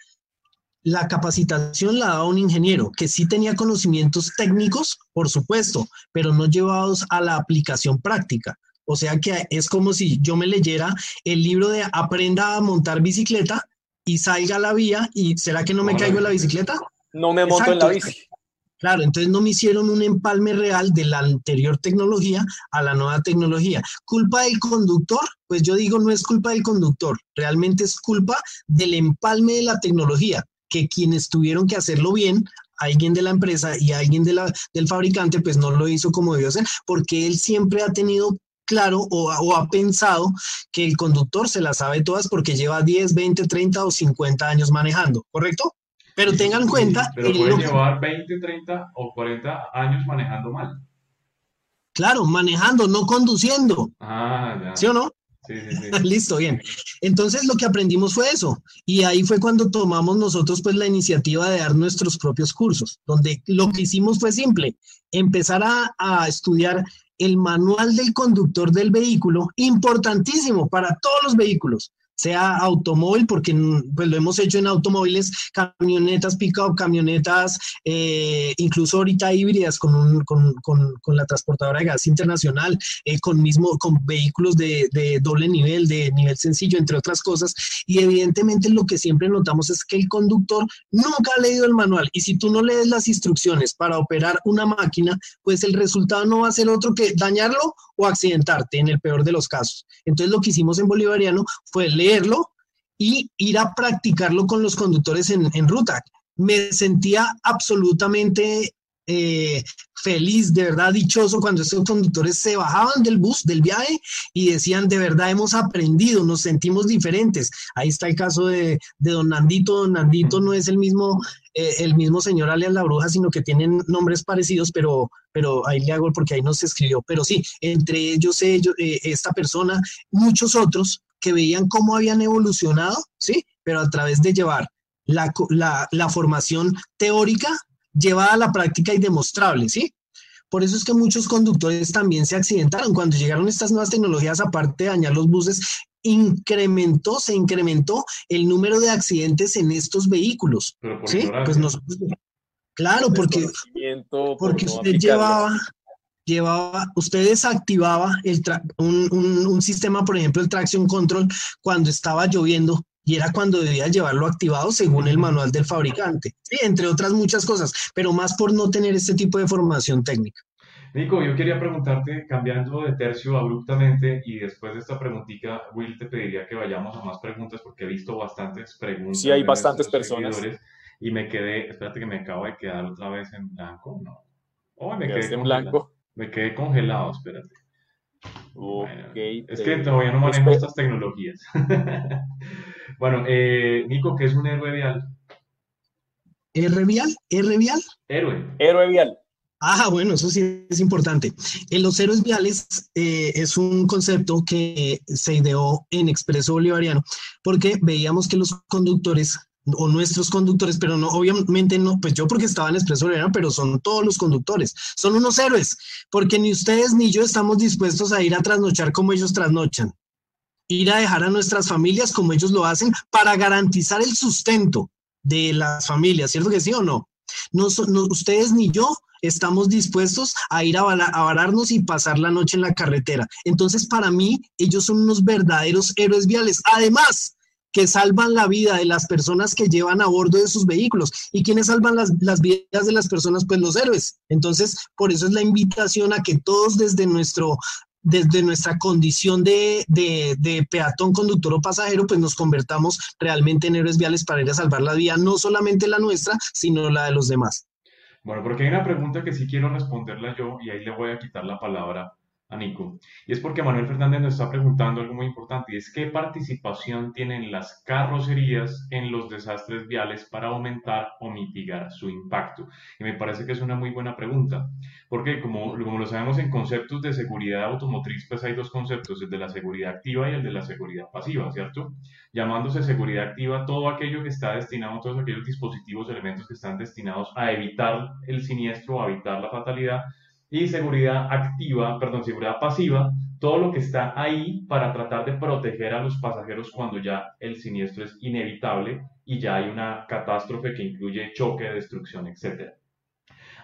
la capacitación la daba un ingeniero que sí tenía conocimientos técnicos, por supuesto, pero no llevados a la aplicación práctica. O sea que es como si yo me leyera el libro de Aprenda a montar bicicleta y salga a la vía y ¿será que no me caigo en la bicicleta? No me monto en la bici. Claro, entonces no me hicieron un empalme real de la anterior tecnología a la nueva tecnología. ¿Culpa del conductor? Pues yo digo, no es culpa del conductor, realmente es culpa del empalme de la tecnología, que quienes tuvieron que hacerlo bien, alguien de la empresa y alguien de la, del fabricante, pues no lo hizo como debió ser, porque él siempre ha tenido claro o, o, ha pensado que el conductor se las sabe todas porque lleva 10, 20, 30 o 50 años manejando, ¿correcto? Pero tengan en cuenta... pero pueden llevar 20, 30 o 40 años manejando mal. Claro, manejando, no conduciendo. Ah, ya. ¿Sí o no? Sí, sí, sí. Listo, bien. Entonces lo que aprendimos fue eso. Y ahí fue cuando tomamos nosotros pues la iniciativa de dar nuestros propios cursos, donde lo que hicimos fue simple, empezar a, a estudiar el manual del conductor del vehículo, importantísimo para todos los vehículos sea automóvil, porque pues, lo hemos hecho en automóviles, camionetas pick-up, camionetas, eh, incluso ahorita híbridas con, con, con, la transportadora de gas internacional, eh, con, mismo, con vehículos de, de, doble nivel, de nivel sencillo, entre otras cosas. Y evidentemente lo que siempre notamos es que el conductor nunca ha leído el manual. Y si tú no lees las instrucciones para operar una máquina, pues el resultado no va a ser otro que dañarlo o accidentarte en el peor de los casos. Entonces lo que hicimos en Bolivariano fue leerlo y ir a practicarlo con los conductores en, ruta. Me sentía absolutamente eh, feliz, de verdad dichoso cuando estos conductores se bajaban del bus, del viaje y decían, de verdad hemos aprendido, nos sentimos diferentes. Ahí está el caso de, don Nandito. Don Nandito no es el mismo, eh, el mismo señor alias La Bruja, sino que tienen nombres parecidos, pero, pero ahí le hago porque ahí no se escribió. Pero sí, entre ellos, ellos eh, esta persona, muchos otros que veían cómo habían evolucionado, ¿sí? Pero a través de llevar la, la, la formación teórica llevada a la práctica y demostrable, ¿sí? Por eso es que muchos conductores también se accidentaron. Cuando llegaron estas nuevas tecnologías, aparte de dañar los buses, incrementó, se incrementó el número de accidentes en estos vehículos. ¿Sí? Pues nosotros, claro, porque, porque usted llevaba, llevaba, usted desactivaba el un, un, un, sistema, por ejemplo, el traction control cuando estaba lloviendo y era cuando debía llevarlo activado según el manual del fabricante, entre otras muchas cosas, pero más por no tener este tipo de formación técnica. Nico, yo quería preguntarte, cambiando de tercio abruptamente, y después de esta preguntita, Will, te pediría que vayamos a más preguntas porque he visto bastantes preguntas. Sí, hay bastantes personas. Y me quedé, espérate que me acabo de quedar otra vez en blanco, ¿no? Oh, me quedé en blanco. Me quedé congelado, espérate. es que todavía no manejo estas tecnologías. Bueno, eh, Nico, ¿qué es un héroe vial? ¿R vial? ¿R vial? Héroe. Héroe vial. Ah, bueno, eso sí es importante. En los héroes viales eh, es un concepto que se ideó en Expreso Bolivariano porque veíamos que los conductores o nuestros conductores, pero no, obviamente no, pues yo porque estaba en Expreso Bolivariano, pero son todos los conductores, son unos héroes, porque ni ustedes ni yo estamos dispuestos a ir a trasnochar como ellos trasnochan, ir a dejar a nuestras familias como ellos lo hacen para garantizar el sustento de las familias, ¿cierto que sí o no? No, no ustedes ni yo estamos dispuestos a ir a, a vararnos y pasar la noche en la carretera. Entonces, para mí, ellos son unos verdaderos héroes viales. Además, que salvan la vida de las personas que llevan a bordo de sus vehículos. ¿Y quienes salvan las, las, vidas de las personas? Pues los héroes. Entonces, por eso es la invitación a que todos desde nuestro desde nuestra condición de, de, de, peatón, conductor o pasajero, pues nos convertamos realmente en héroes viales para ir a salvar la vida, no solamente la nuestra, sino la de los demás. Bueno, porque hay una pregunta que sí quiero responderla yo y ahí le voy a quitar la palabra a. Y es porque Manuel Fernández nos está preguntando algo muy importante y es qué participación tienen las carrocerías en los desastres viales para aumentar o mitigar su impacto. Y me parece que es una muy buena pregunta, porque como, como lo sabemos en conceptos de seguridad automotriz, pues hay dos conceptos, el de la seguridad activa y el de la seguridad pasiva, ¿cierto? Llamándose seguridad activa todo aquello que está destinado, todos aquellos dispositivos, elementos que están destinados a evitar el siniestro, a evitar la fatalidad, y seguridad activa, perdón, seguridad pasiva, todo lo que está ahí para tratar de proteger a los pasajeros cuando ya el siniestro es inevitable y ya hay una catástrofe que incluye choque, destrucción, etc.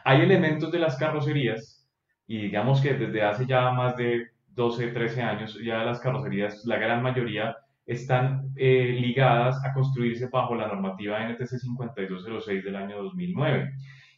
Hay elementos de las carrocerías y digamos que desde hace ya más de 12, 13 años ya las carrocerías, la gran mayoría están eh, ligadas a construirse bajo la normativa NTC 5206 del año 2009.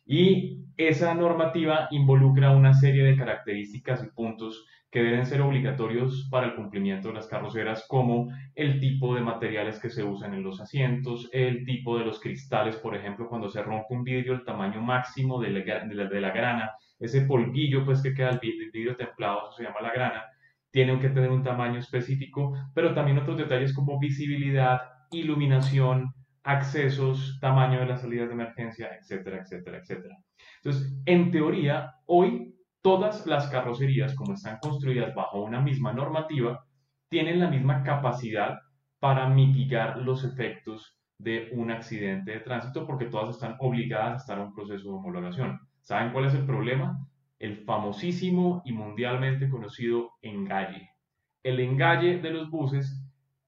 Y esa normativa involucra una serie de características y puntos que deben ser obligatorios para el cumplimiento de las carroceras, como el tipo de materiales que se usan en los asientos, el tipo de los cristales, por ejemplo, cuando se rompe un vidrio, el tamaño máximo de la, grana, ese polvillo pues que queda el vidrio templado, eso se llama la grana, tiene que tener un tamaño específico, pero también otros detalles como visibilidad, iluminación, accesos, tamaño de las salidas de emergencia, etcétera, etcétera, etcétera. Entonces, en teoría, hoy todas las carrocerías, como están construidas bajo una misma normativa, tienen la misma capacidad para mitigar los efectos de un accidente de tránsito porque todas están obligadas a estar en un proceso de homologación. ¿Saben cuál es el problema? El famosísimo y mundialmente conocido engalle. El engalle de los buses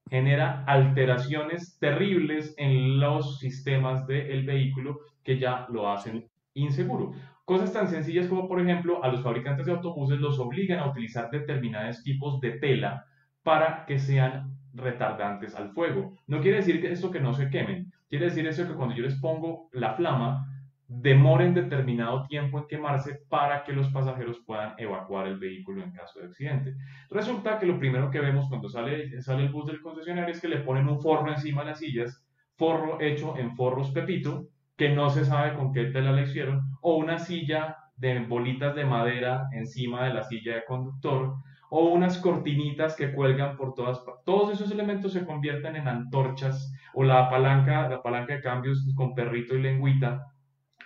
genera alteraciones terribles en los sistemas del vehículo que ya lo hacen inseguro. Cosas tan sencillas como, por ejemplo, a los fabricantes de autobuses los obligan a utilizar determinados tipos de tela para que sean retardantes al fuego. No quiere decir que esto que no se quemen, quiere decir eso que cuando yo les pongo la flama, demoren determinado tiempo en quemarse para que los pasajeros puedan evacuar el vehículo en caso de accidente. Resulta que lo primero que vemos cuando sale, sale el bus del concesionario es que le ponen un forro encima de las sillas, forro hecho en forros pepito, que no se sabe con qué tela le hicieron, o una silla de bolitas de madera encima de la silla de conductor, o unas cortinitas que cuelgan por todas partes. Todos esos elementos se convierten en antorchas, o la palanca, la palanca de cambios con perrito y lengüita,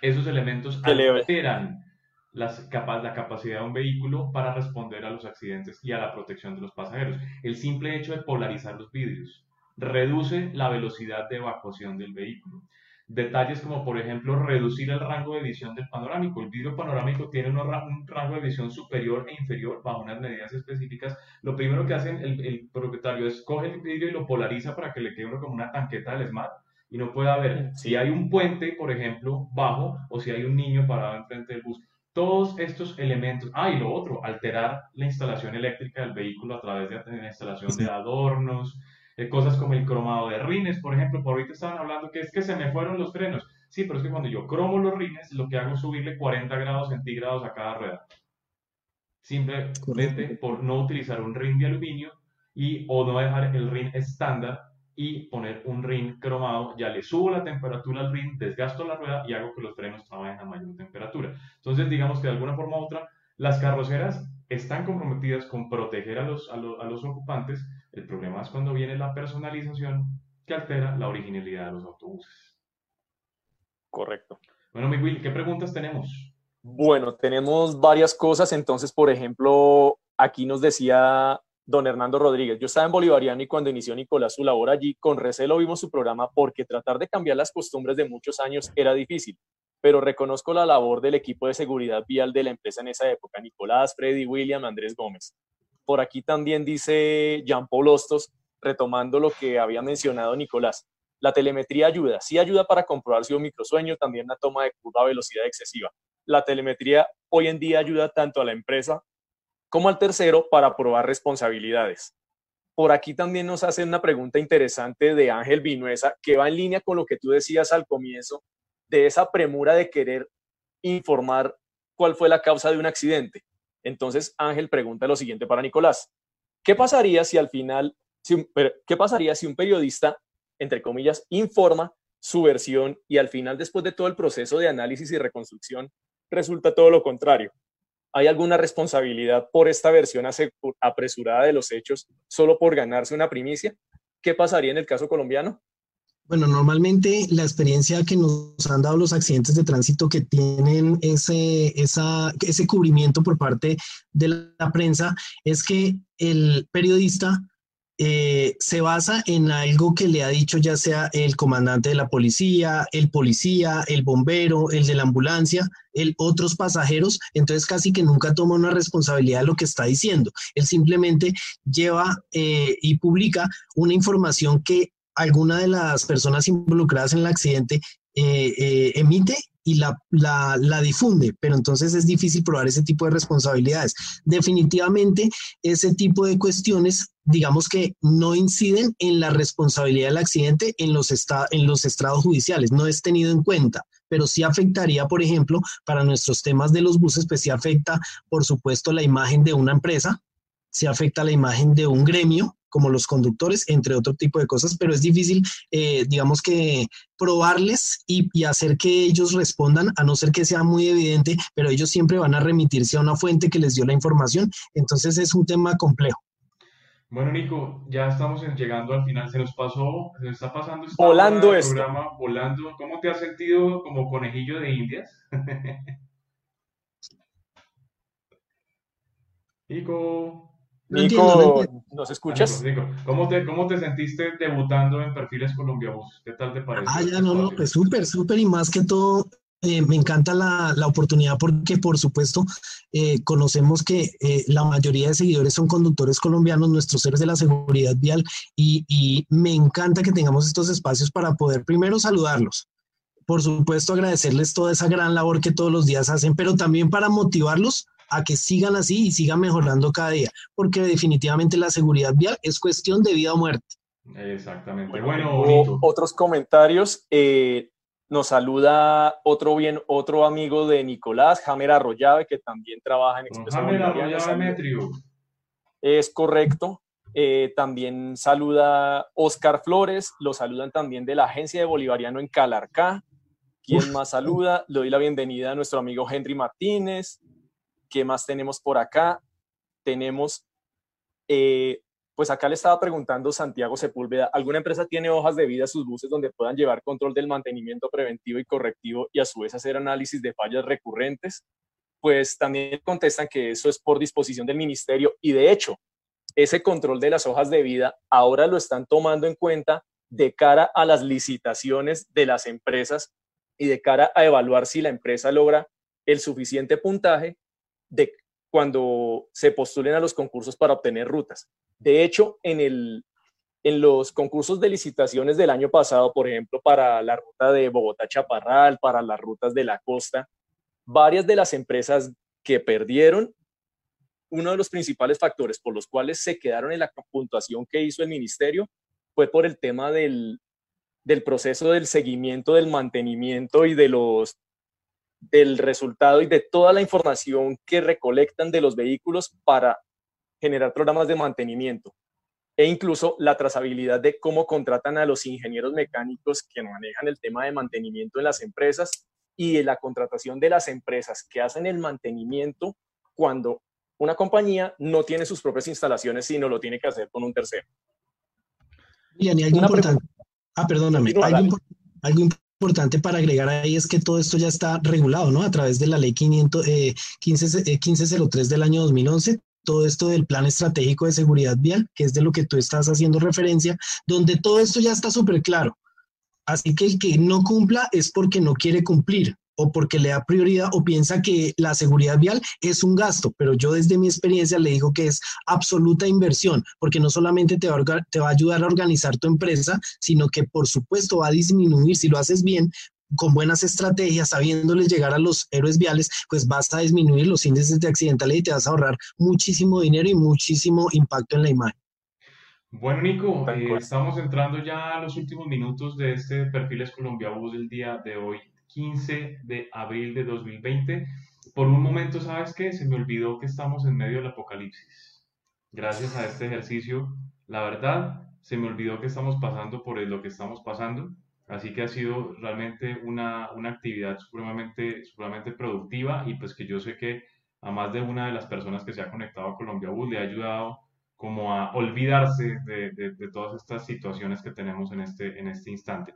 esos elementos alteran las, la capacidad de un vehículo para responder a los accidentes y a la protección de los pasajeros. El simple hecho de polarizar los vidrios reduce la velocidad de evacuación del vehículo. Detalles como, por ejemplo, reducir el rango de visión del panorámico. El vidrio panorámico tiene un rango de visión superior e inferior bajo unas medidas específicas. Lo primero que hace el, el propietario es coge el vidrio y lo polariza para que le quede como una tanqueta del SMART y no puede haber, si hay un puente, por ejemplo, bajo, o si hay un niño parado enfrente del bus. Todos estos elementos, ah, y lo otro, alterar la instalación eléctrica del vehículo a través de la instalación de adornos, eh, cosas como el cromado de rines, por ejemplo, por ahorita estaban hablando que es que se me fueron los frenos. Sí, pero es que cuando yo cromo los rines, lo que hago es subirle 40 grados centígrados a cada rueda. Simplemente por no utilizar un rin de aluminio y o no dejar el rin estándar y poner un rin cromado, ya le subo la temperatura al rin, desgasto la rueda y hago que los frenos trabajen a mayor temperatura. Entonces, digamos que de alguna forma u otra, las carroceras están comprometidas con proteger a los, a, los ocupantes. El problema es cuando viene la personalización que altera la originalidad de los autobuses. Correcto. Bueno, mi Will, ¿qué preguntas tenemos? Bueno, tenemos varias cosas. Entonces, por ejemplo, aquí nos decía don Hernando Rodríguez, yo estaba en Bolivariano y cuando inició Nicolás su labor allí, con recelo vimos su programa porque tratar de cambiar las costumbres de muchos años era difícil, pero reconozco la labor del equipo de seguridad vial de la empresa en esa época, Nicolás, Freddy, William, Andrés Gómez. Por aquí también dice Jean Paul Hostos, retomando lo que había mencionado Nicolás. La telemetría ayuda, sí ayuda para comprobar si un microsueño, también la toma de curva a velocidad excesiva. La telemetría hoy en día ayuda tanto a la empresa como al tercero para probar responsabilidades. Por aquí también nos hace una pregunta interesante de Ángel Vinuesa que va en línea con lo que tú decías al comienzo de esa premura de querer informar cuál fue la causa de un accidente. Entonces Ángel pregunta lo siguiente para Nicolás. ¿Qué pasaría si al final, qué pasaría si un periodista, entre comillas, informa su versión y al final, después de todo el proceso de análisis y reconstrucción, resulta todo lo contrario? ¿Hay alguna responsabilidad por esta versión apresurada de los hechos solo por ganarse una primicia? ¿Qué pasaría en el caso colombiano? Bueno, normalmente la experiencia que nos han dado los accidentes de tránsito que tienen ese, ese cubrimiento por parte de la prensa es que el periodista eh, se basa en algo que le ha dicho ya sea el comandante de la policía, el policía, el bombero, el de la ambulancia, el otros pasajeros, entonces casi que nunca toma una responsabilidad de lo que está diciendo. Él simplemente lleva eh, y publica una información que alguna de las personas involucradas en el accidente eh, emite y la, la, difunde, pero entonces es difícil probar ese tipo de responsabilidades. Definitivamente, ese tipo de cuestiones, digamos que no inciden en la responsabilidad del accidente en los, en los estrados judiciales, no es tenido en cuenta, pero sí afectaría, por ejemplo, para nuestros temas de los buses, pues sí afecta, por supuesto, la imagen de una empresa, sí afecta la imagen de un gremio, como los conductores, entre otro tipo de cosas, pero es difícil, eh, digamos que probarles y, y, hacer que ellos respondan, a no ser que sea muy evidente, pero ellos siempre van a remitirse a una fuente que les dio la información, entonces es un tema complejo. Bueno, Nico, ya estamos llegando al final, se nos pasó, se nos está pasando este volando esto. programa, volando. ¿Cómo te has sentido como conejillo de indias? Nico. Nico, ¿nos escuchas? ¿cómo, te, ¿cómo te sentiste debutando en Perfiles Colombia Bus? ¿Qué tal te parece? Ah, ya, no, no, pues súper, súper y más que todo, eh, me encanta la, la, oportunidad porque, por supuesto, eh, conocemos que eh, la mayoría de seguidores son conductores colombianos, nuestros seres de la seguridad vial, y, y me encanta que tengamos estos espacios para poder primero saludarlos, por supuesto agradecerles toda esa gran labor que todos los días hacen, pero también para motivarlos a que sigan así y sigan mejorando cada día, porque definitivamente la seguridad vial es cuestión de vida o muerte. Exactamente. Bueno, otros comentarios. Eh, nos saluda otro bien, otro amigo de Nicolás, Jamer Arroyave, que también trabaja en Expreso Jamer Arroyave. Es correcto. Eh, también saluda Oscar Flores, lo saludan también de la agencia de Bolivariano en Calarcá. ¿Quién más saluda? Le doy la bienvenida a nuestro amigo Henry Martínez, ¿Qué más tenemos por acá? Tenemos, eh, pues acá le estaba preguntando Santiago Sepúlveda, ¿alguna empresa tiene hojas de vida a sus buses donde puedan llevar control del mantenimiento preventivo y correctivo y a su vez hacer análisis de fallas recurrentes? Pues también contestan que eso es por disposición del ministerio y de hecho, ese control de las hojas de vida ahora lo están tomando en cuenta de cara a las licitaciones de las empresas y de cara a evaluar si la empresa logra el suficiente puntaje de cuando se postulen a los concursos para obtener rutas. De hecho, en, el, en los concursos de licitaciones del año pasado, por ejemplo, para la ruta de Bogotá-Chaparral, para las rutas de la costa, varias de las empresas que perdieron, uno de los principales factores por los cuales se quedaron en la puntuación que hizo el ministerio fue por el tema del, del proceso del seguimiento, del mantenimiento y de los del resultado y de toda la información que recolectan de los vehículos para generar programas de mantenimiento e incluso la trazabilidad de cómo contratan a los ingenieros mecánicos que manejan el tema de mantenimiento en las empresas y de la contratación de las empresas que hacen el mantenimiento cuando una compañía no tiene sus propias instalaciones, sino lo tiene que hacer con un tercero. Bien, y algo importante. Ah, perdóname. Algo, algo importante para agregar ahí es que todo esto ya está regulado, ¿no? A través de la ley 500, 15, 1503 del año 2011, todo esto del plan estratégico de seguridad vial, que es de lo que tú estás haciendo referencia, donde todo esto ya está súper claro. Así que el que no cumpla es porque no quiere cumplir o porque le da prioridad o piensa que la seguridad vial es un gasto, pero yo desde mi experiencia le digo que es absoluta inversión, porque no solamente te va, a, te va a ayudar a organizar tu empresa, sino que por supuesto va a disminuir, si lo haces bien, con buenas estrategias, sabiéndoles llegar a los héroes viales, pues vas a disminuir los índices de accidentalidad y te vas a ahorrar muchísimo dinero y muchísimo impacto en la imagen. Bueno, Nico, eh, estamos entrando ya a los últimos minutos de este Perfiles Colombia Bus del día de hoy. 15 de abril de 2020. Por un momento, ¿sabes qué? Se me olvidó que estamos en medio del apocalipsis. Gracias a este ejercicio, la verdad, se me olvidó que estamos pasando por lo que estamos pasando. Así que ha sido realmente una, una actividad supremamente, supremamente productiva y pues que yo sé que a más de una de las personas que se ha conectado a Colombia Bus le ha ayudado como a olvidarse de, de, de, todas estas situaciones que tenemos en este, en este instante.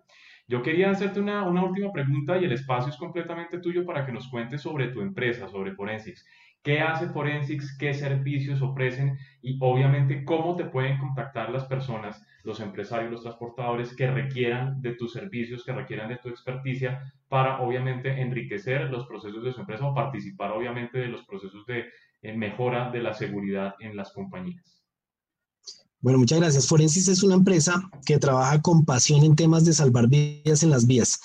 Yo quería hacerte una, última pregunta y el espacio es completamente tuyo para que nos cuentes sobre tu empresa, sobre Forensics. ¿Qué hace Forensics? ¿Qué servicios ofrecen? Y obviamente cómo te pueden contactar las personas, los empresarios, los transportadores que requieran de tus servicios, que requieran de tu experticia para obviamente enriquecer los procesos de su empresa o participar obviamente de los procesos de eh, mejora de la seguridad en las compañías. Bueno, muchas gracias. Forensis es una empresa que trabaja con pasión en temas de salvar vidas en las vías.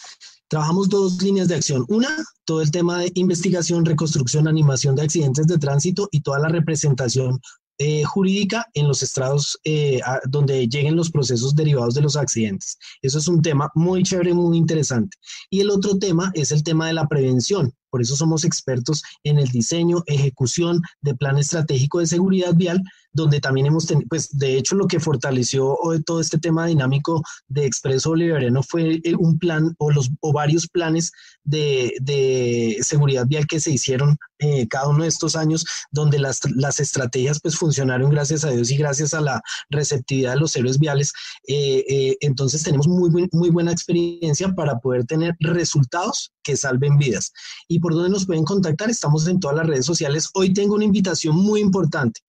Trabajamos dos líneas de acción. Una, todo el tema de investigación, reconstrucción, animación de accidentes de tránsito y toda la representación eh, jurídica en los estrados eh, donde lleguen los procesos derivados de los accidentes. Eso es un tema muy chévere, muy interesante. Y el otro tema es el tema de la prevención. Por eso somos expertos en el diseño, ejecución de plan estratégico de seguridad vial donde también hemos tenido, pues de hecho lo que fortaleció todo este tema dinámico de Expreso Bolivariano fue eh, un plan o, los, o varios planes de, de seguridad vial que se hicieron eh, cada uno de estos años, donde las, las, estrategias pues funcionaron gracias a Dios y gracias a la receptividad de los héroes viales. Eh, entonces tenemos muy, muy buena experiencia para poder tener resultados que salven vidas. ¿Y por dónde nos pueden contactar? Estamos en todas las redes sociales. Hoy tengo una invitación muy importante.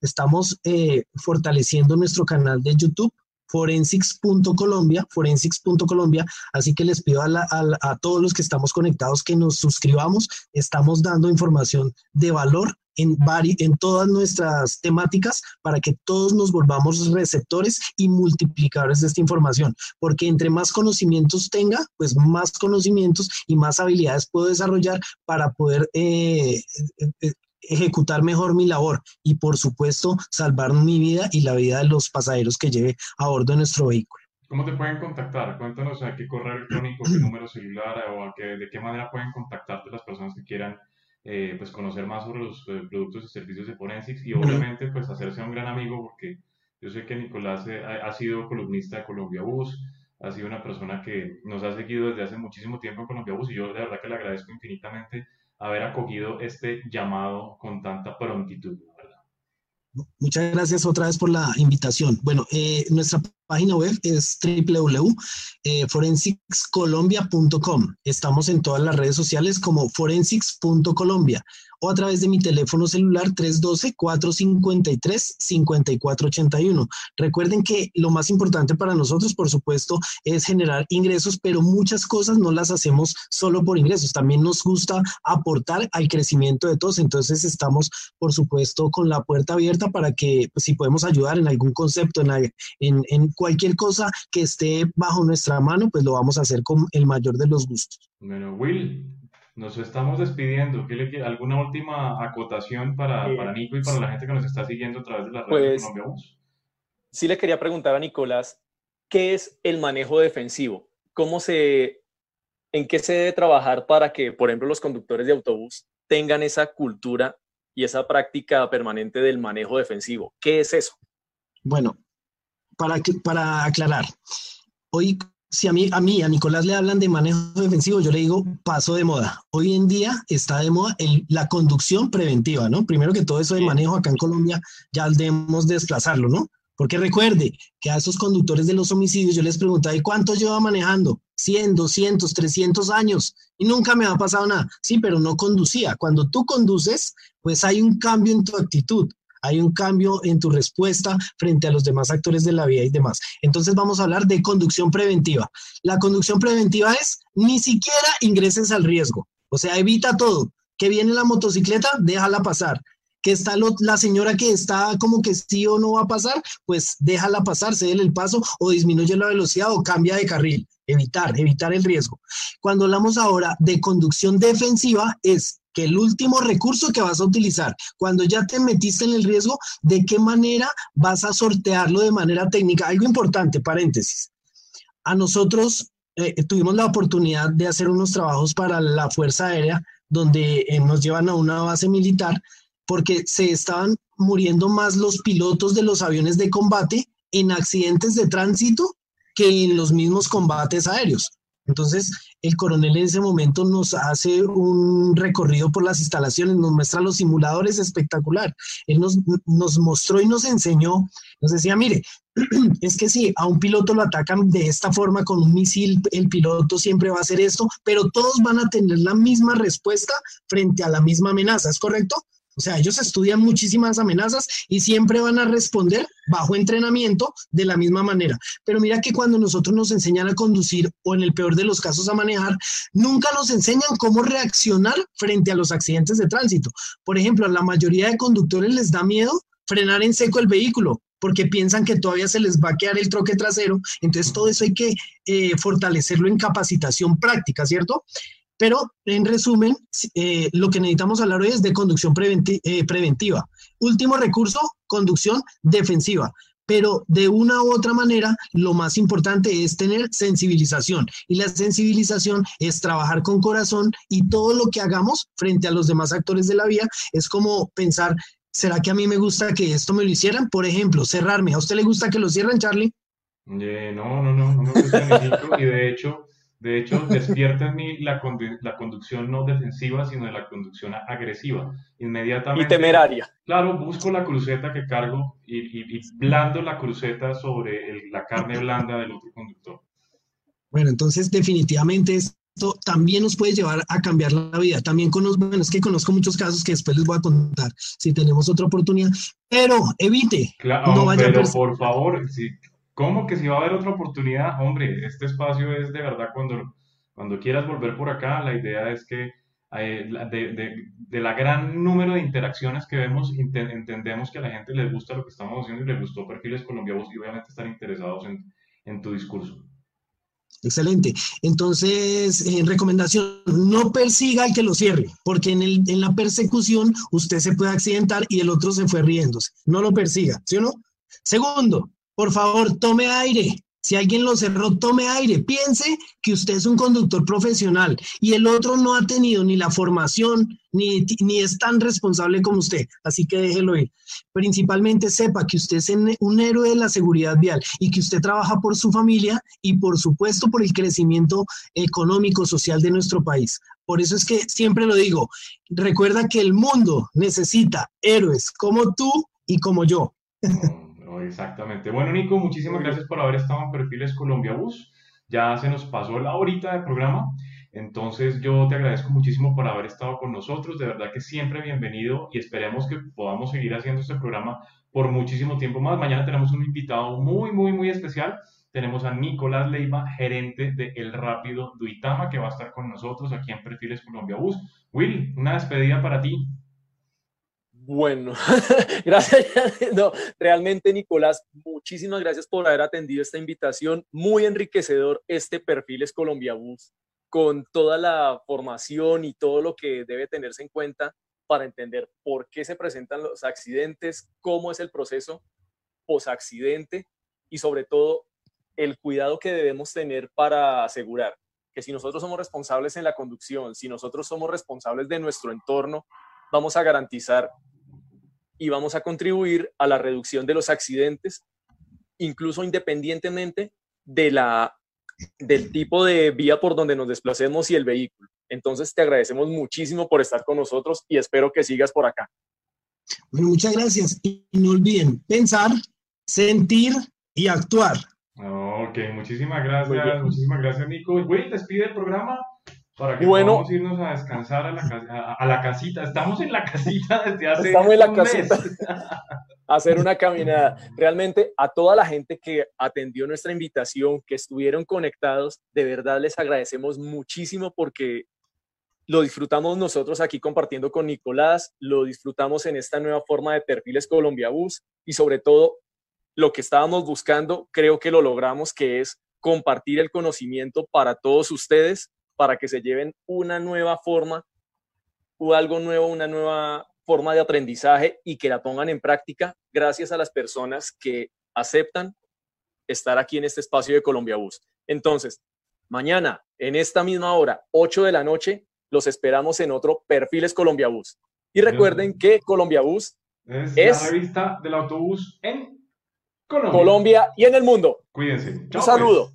Estamos eh, fortaleciendo nuestro canal de YouTube, forensics.colombia, forensics.colombia, así que les pido a, a, todos los que estamos conectados que nos suscribamos, estamos dando información de valor en, en todas nuestras temáticas para que todos nos volvamos receptores y multiplicadores de esta información, porque entre más conocimientos tenga, pues más conocimientos y más habilidades puedo desarrollar para poder eh, eh, ejecutar mejor mi labor y por supuesto salvar mi vida y la vida de los pasajeros que lleve a bordo de nuestro vehículo. ¿Cómo te pueden contactar? Cuéntanos a qué correo electrónico, qué número celular o a qué, de qué manera pueden contactarte las personas que quieran eh, pues conocer más sobre los eh, productos y servicios de Forensics y obviamente pues hacerse un gran amigo porque yo sé que Nicolás eh, ha, sido columnista de Colombia Bus, ha sido una persona que nos ha seguido desde hace muchísimo tiempo en Colombia Bus y yo de verdad que le agradezco infinitamente haber acogido este llamado con tanta prontitud. Muchas gracias otra vez por la invitación. Bueno, eh, nuestra página web es www.forensicscolombia.com. Estamos en todas las redes sociales como forensics.colombia o a través de mi teléfono celular 312-453-5481. Recuerden que lo más importante para nosotros, por supuesto, es generar ingresos, pero muchas cosas no las hacemos solo por ingresos. También nos gusta aportar al crecimiento de todos. Entonces estamos, por supuesto, con la puerta abierta para que pues, si podemos ayudar en algún concepto, en, en, en cualquier cosa que esté bajo nuestra mano, pues lo vamos a hacer con el mayor de los gustos. Bueno, Will, nos estamos despidiendo. le ¿Alguna última acotación para, para, Nico y para la gente que nos está siguiendo a través de las redes de pues, Sí le quería preguntar a Nicolás, ¿qué es el manejo defensivo? ¿Cómo se, en qué se debe trabajar para que, por ejemplo, los conductores de autobús tengan esa cultura y esa práctica permanente del manejo defensivo? ¿Qué es eso? Bueno, para, para aclarar, hoy si a mí, a mí, a Nicolás le hablan de manejo defensivo, yo le digo paso de moda. Hoy en día está de moda la conducción preventiva, ¿no? Primero que todo eso de manejo acá en Colombia ya debemos desplazarlo, ¿no? Porque recuerde que a esos conductores de los homicidios yo les preguntaba, ¿y cuánto lleva manejando? 100, 200, 300 años y nunca me ha pasado nada. Sí, pero no conducía. Cuando tú conduces, pues hay un cambio en tu actitud, hay un cambio en tu respuesta frente a los demás actores de la vida y demás. Entonces vamos a hablar de conducción preventiva. La conducción preventiva es ni siquiera ingreses al riesgo, o sea, evita todo. Que viene la motocicleta, déjala pasar. Que está la señora que está como que sí o no va a pasar, pues déjala pasar, cede el paso o disminuye la velocidad o cambia de carril. Evitar, evitar el riesgo. Cuando hablamos ahora de conducción defensiva, es que el último recurso que vas a utilizar, cuando ya te metiste en el riesgo, de qué manera vas a sortearlo de manera técnica. Algo importante, paréntesis. A nosotros eh, tuvimos la oportunidad de hacer unos trabajos para la Fuerza Aérea, donde eh, nos llevan a una base militar, porque se estaban muriendo más los pilotos de los aviones de combate en accidentes de tránsito que en los mismos combates aéreos. Entonces, el coronel en ese momento nos hace un recorrido por las instalaciones, nos muestra los simuladores espectacular. Él nos, nos mostró y nos enseñó, nos decía, mire, es que si a un piloto lo atacan de esta forma con un misil, el piloto siempre va a hacer esto, pero todos van a tener la misma respuesta frente a la misma amenaza, ¿es correcto? O sea, ellos estudian muchísimas amenazas y siempre van a responder bajo entrenamiento de la misma manera. Pero mira que cuando nosotros nos enseñan a conducir o en el peor de los casos a manejar, nunca nos enseñan cómo reaccionar frente a los accidentes de tránsito. Por ejemplo, a la mayoría de conductores les da miedo frenar en seco el vehículo porque piensan que todavía se les va a quedar el troque trasero. Entonces, todo eso hay que eh, fortalecerlo en capacitación práctica, ¿cierto? Pero en resumen, eh, lo que necesitamos hablar hoy es de conducción eh, preventiva. Último recurso, conducción defensiva. Pero de una u otra manera, lo más importante es tener sensibilización. Y la sensibilización es trabajar con corazón y todo lo que hagamos frente a los demás actores de la vía es como pensar, ¿será que a mí me gusta que esto me lo hicieran? Por ejemplo, cerrarme. ¿A usted le gusta que lo cierren, Charlie? Eh, no, no, no, y de hecho de hecho, despierta en mí la, la conducción no defensiva, sino la conducción agresiva. Inmediatamente. Y temeraria. Claro, busco la cruceta que cargo y, y, blando la cruceta sobre la carne blanda del otro conductor. Bueno, entonces definitivamente esto también nos puede llevar a cambiar la vida. También conozco, bueno, es que conozco muchos casos que después les voy a contar si tenemos otra oportunidad, pero evite. Claro, no vaya pero por favor, si ¿Cómo que si va a haber otra oportunidad? Hombre, este espacio es de verdad cuando, cuando quieras volver por acá, la idea es que eh, de, de, la gran número de interacciones que vemos, entendemos que a la gente les gusta lo que estamos haciendo y les gustó Perfiles Colombianos y obviamente están interesados en, en tu discurso. Excelente. Entonces, en recomendación, no persiga al que lo cierre, porque en, el, en la persecución usted se puede accidentar y el otro se fue riéndose. No lo persiga, ¿sí o no? Segundo, por favor, tome aire. Si alguien lo cerró, tome aire. Piense que usted es un conductor profesional y el otro no ha tenido ni la formación ni, ni es tan responsable como usted. Así que déjelo ir. Principalmente sepa que usted es un héroe de la seguridad vial y que usted trabaja por su familia y por supuesto por el crecimiento económico, social de nuestro país. Por eso es que siempre lo digo, recuerda que el mundo necesita héroes como tú y como yo. exactamente. Bueno, Nico, muchísimas gracias por haber estado en Perfiles Colombia Bus. Ya se nos pasó la horita de programa. Entonces yo te agradezco muchísimo por haber estado con nosotros, de verdad que siempre bienvenido y esperemos que podamos seguir haciendo este programa por muchísimo tiempo más. Mañana tenemos un invitado muy, muy, muy especial. Tenemos a Nicolás Leiva, gerente de El Rápido Duitama, que va a estar con nosotros aquí en Perfiles Colombia Bus. Will, una despedida para ti. Bueno, gracias. No, realmente, Nicolás, muchísimas gracias por haber atendido esta invitación. Muy enriquecedor este perfil es Colombia Bus, con toda la formación y todo lo que debe tenerse en cuenta para entender por qué se presentan los accidentes, cómo es el proceso post-accidente y sobre todo el cuidado que debemos tener para asegurar que si nosotros somos responsables en la conducción, si nosotros somos responsables de nuestro entorno, vamos a garantizar y vamos a contribuir a la reducción de los accidentes, incluso independientemente de la, del tipo de vía por donde nos desplacemos y el vehículo. Entonces te agradecemos muchísimo por estar con nosotros y espero que sigas por acá. Bueno, muchas gracias. Y no olviden pensar, sentir y actuar. Ok, Ok, muchísimas gracias, muchísimas gracias Nico. Will, despide el programa para que bueno, podamos irnos a descansar a la, a, la, casita. Estamos en la casita desde hace Estamos en la casita. hacer una caminada. Realmente a toda la gente que atendió nuestra invitación, que estuvieron conectados, de verdad les agradecemos muchísimo porque lo disfrutamos nosotros aquí compartiendo con Nicolás, lo disfrutamos en esta nueva forma de perfiles Colombia Bus y sobre todo lo que estábamos buscando, creo que lo logramos, que es compartir el conocimiento para todos ustedes, para que se lleven una nueva forma o algo nuevo, una nueva forma de aprendizaje y que la pongan en práctica gracias a las personas que aceptan estar aquí en este espacio de Colombia Bus. Entonces, mañana, en esta misma hora, 8 de la noche, los esperamos en otro Perfiles Colombia Bus. Y recuerden que Colombia Bus es, la revista del autobús en Colombia. y en el mundo. Cuídense. Un saludo.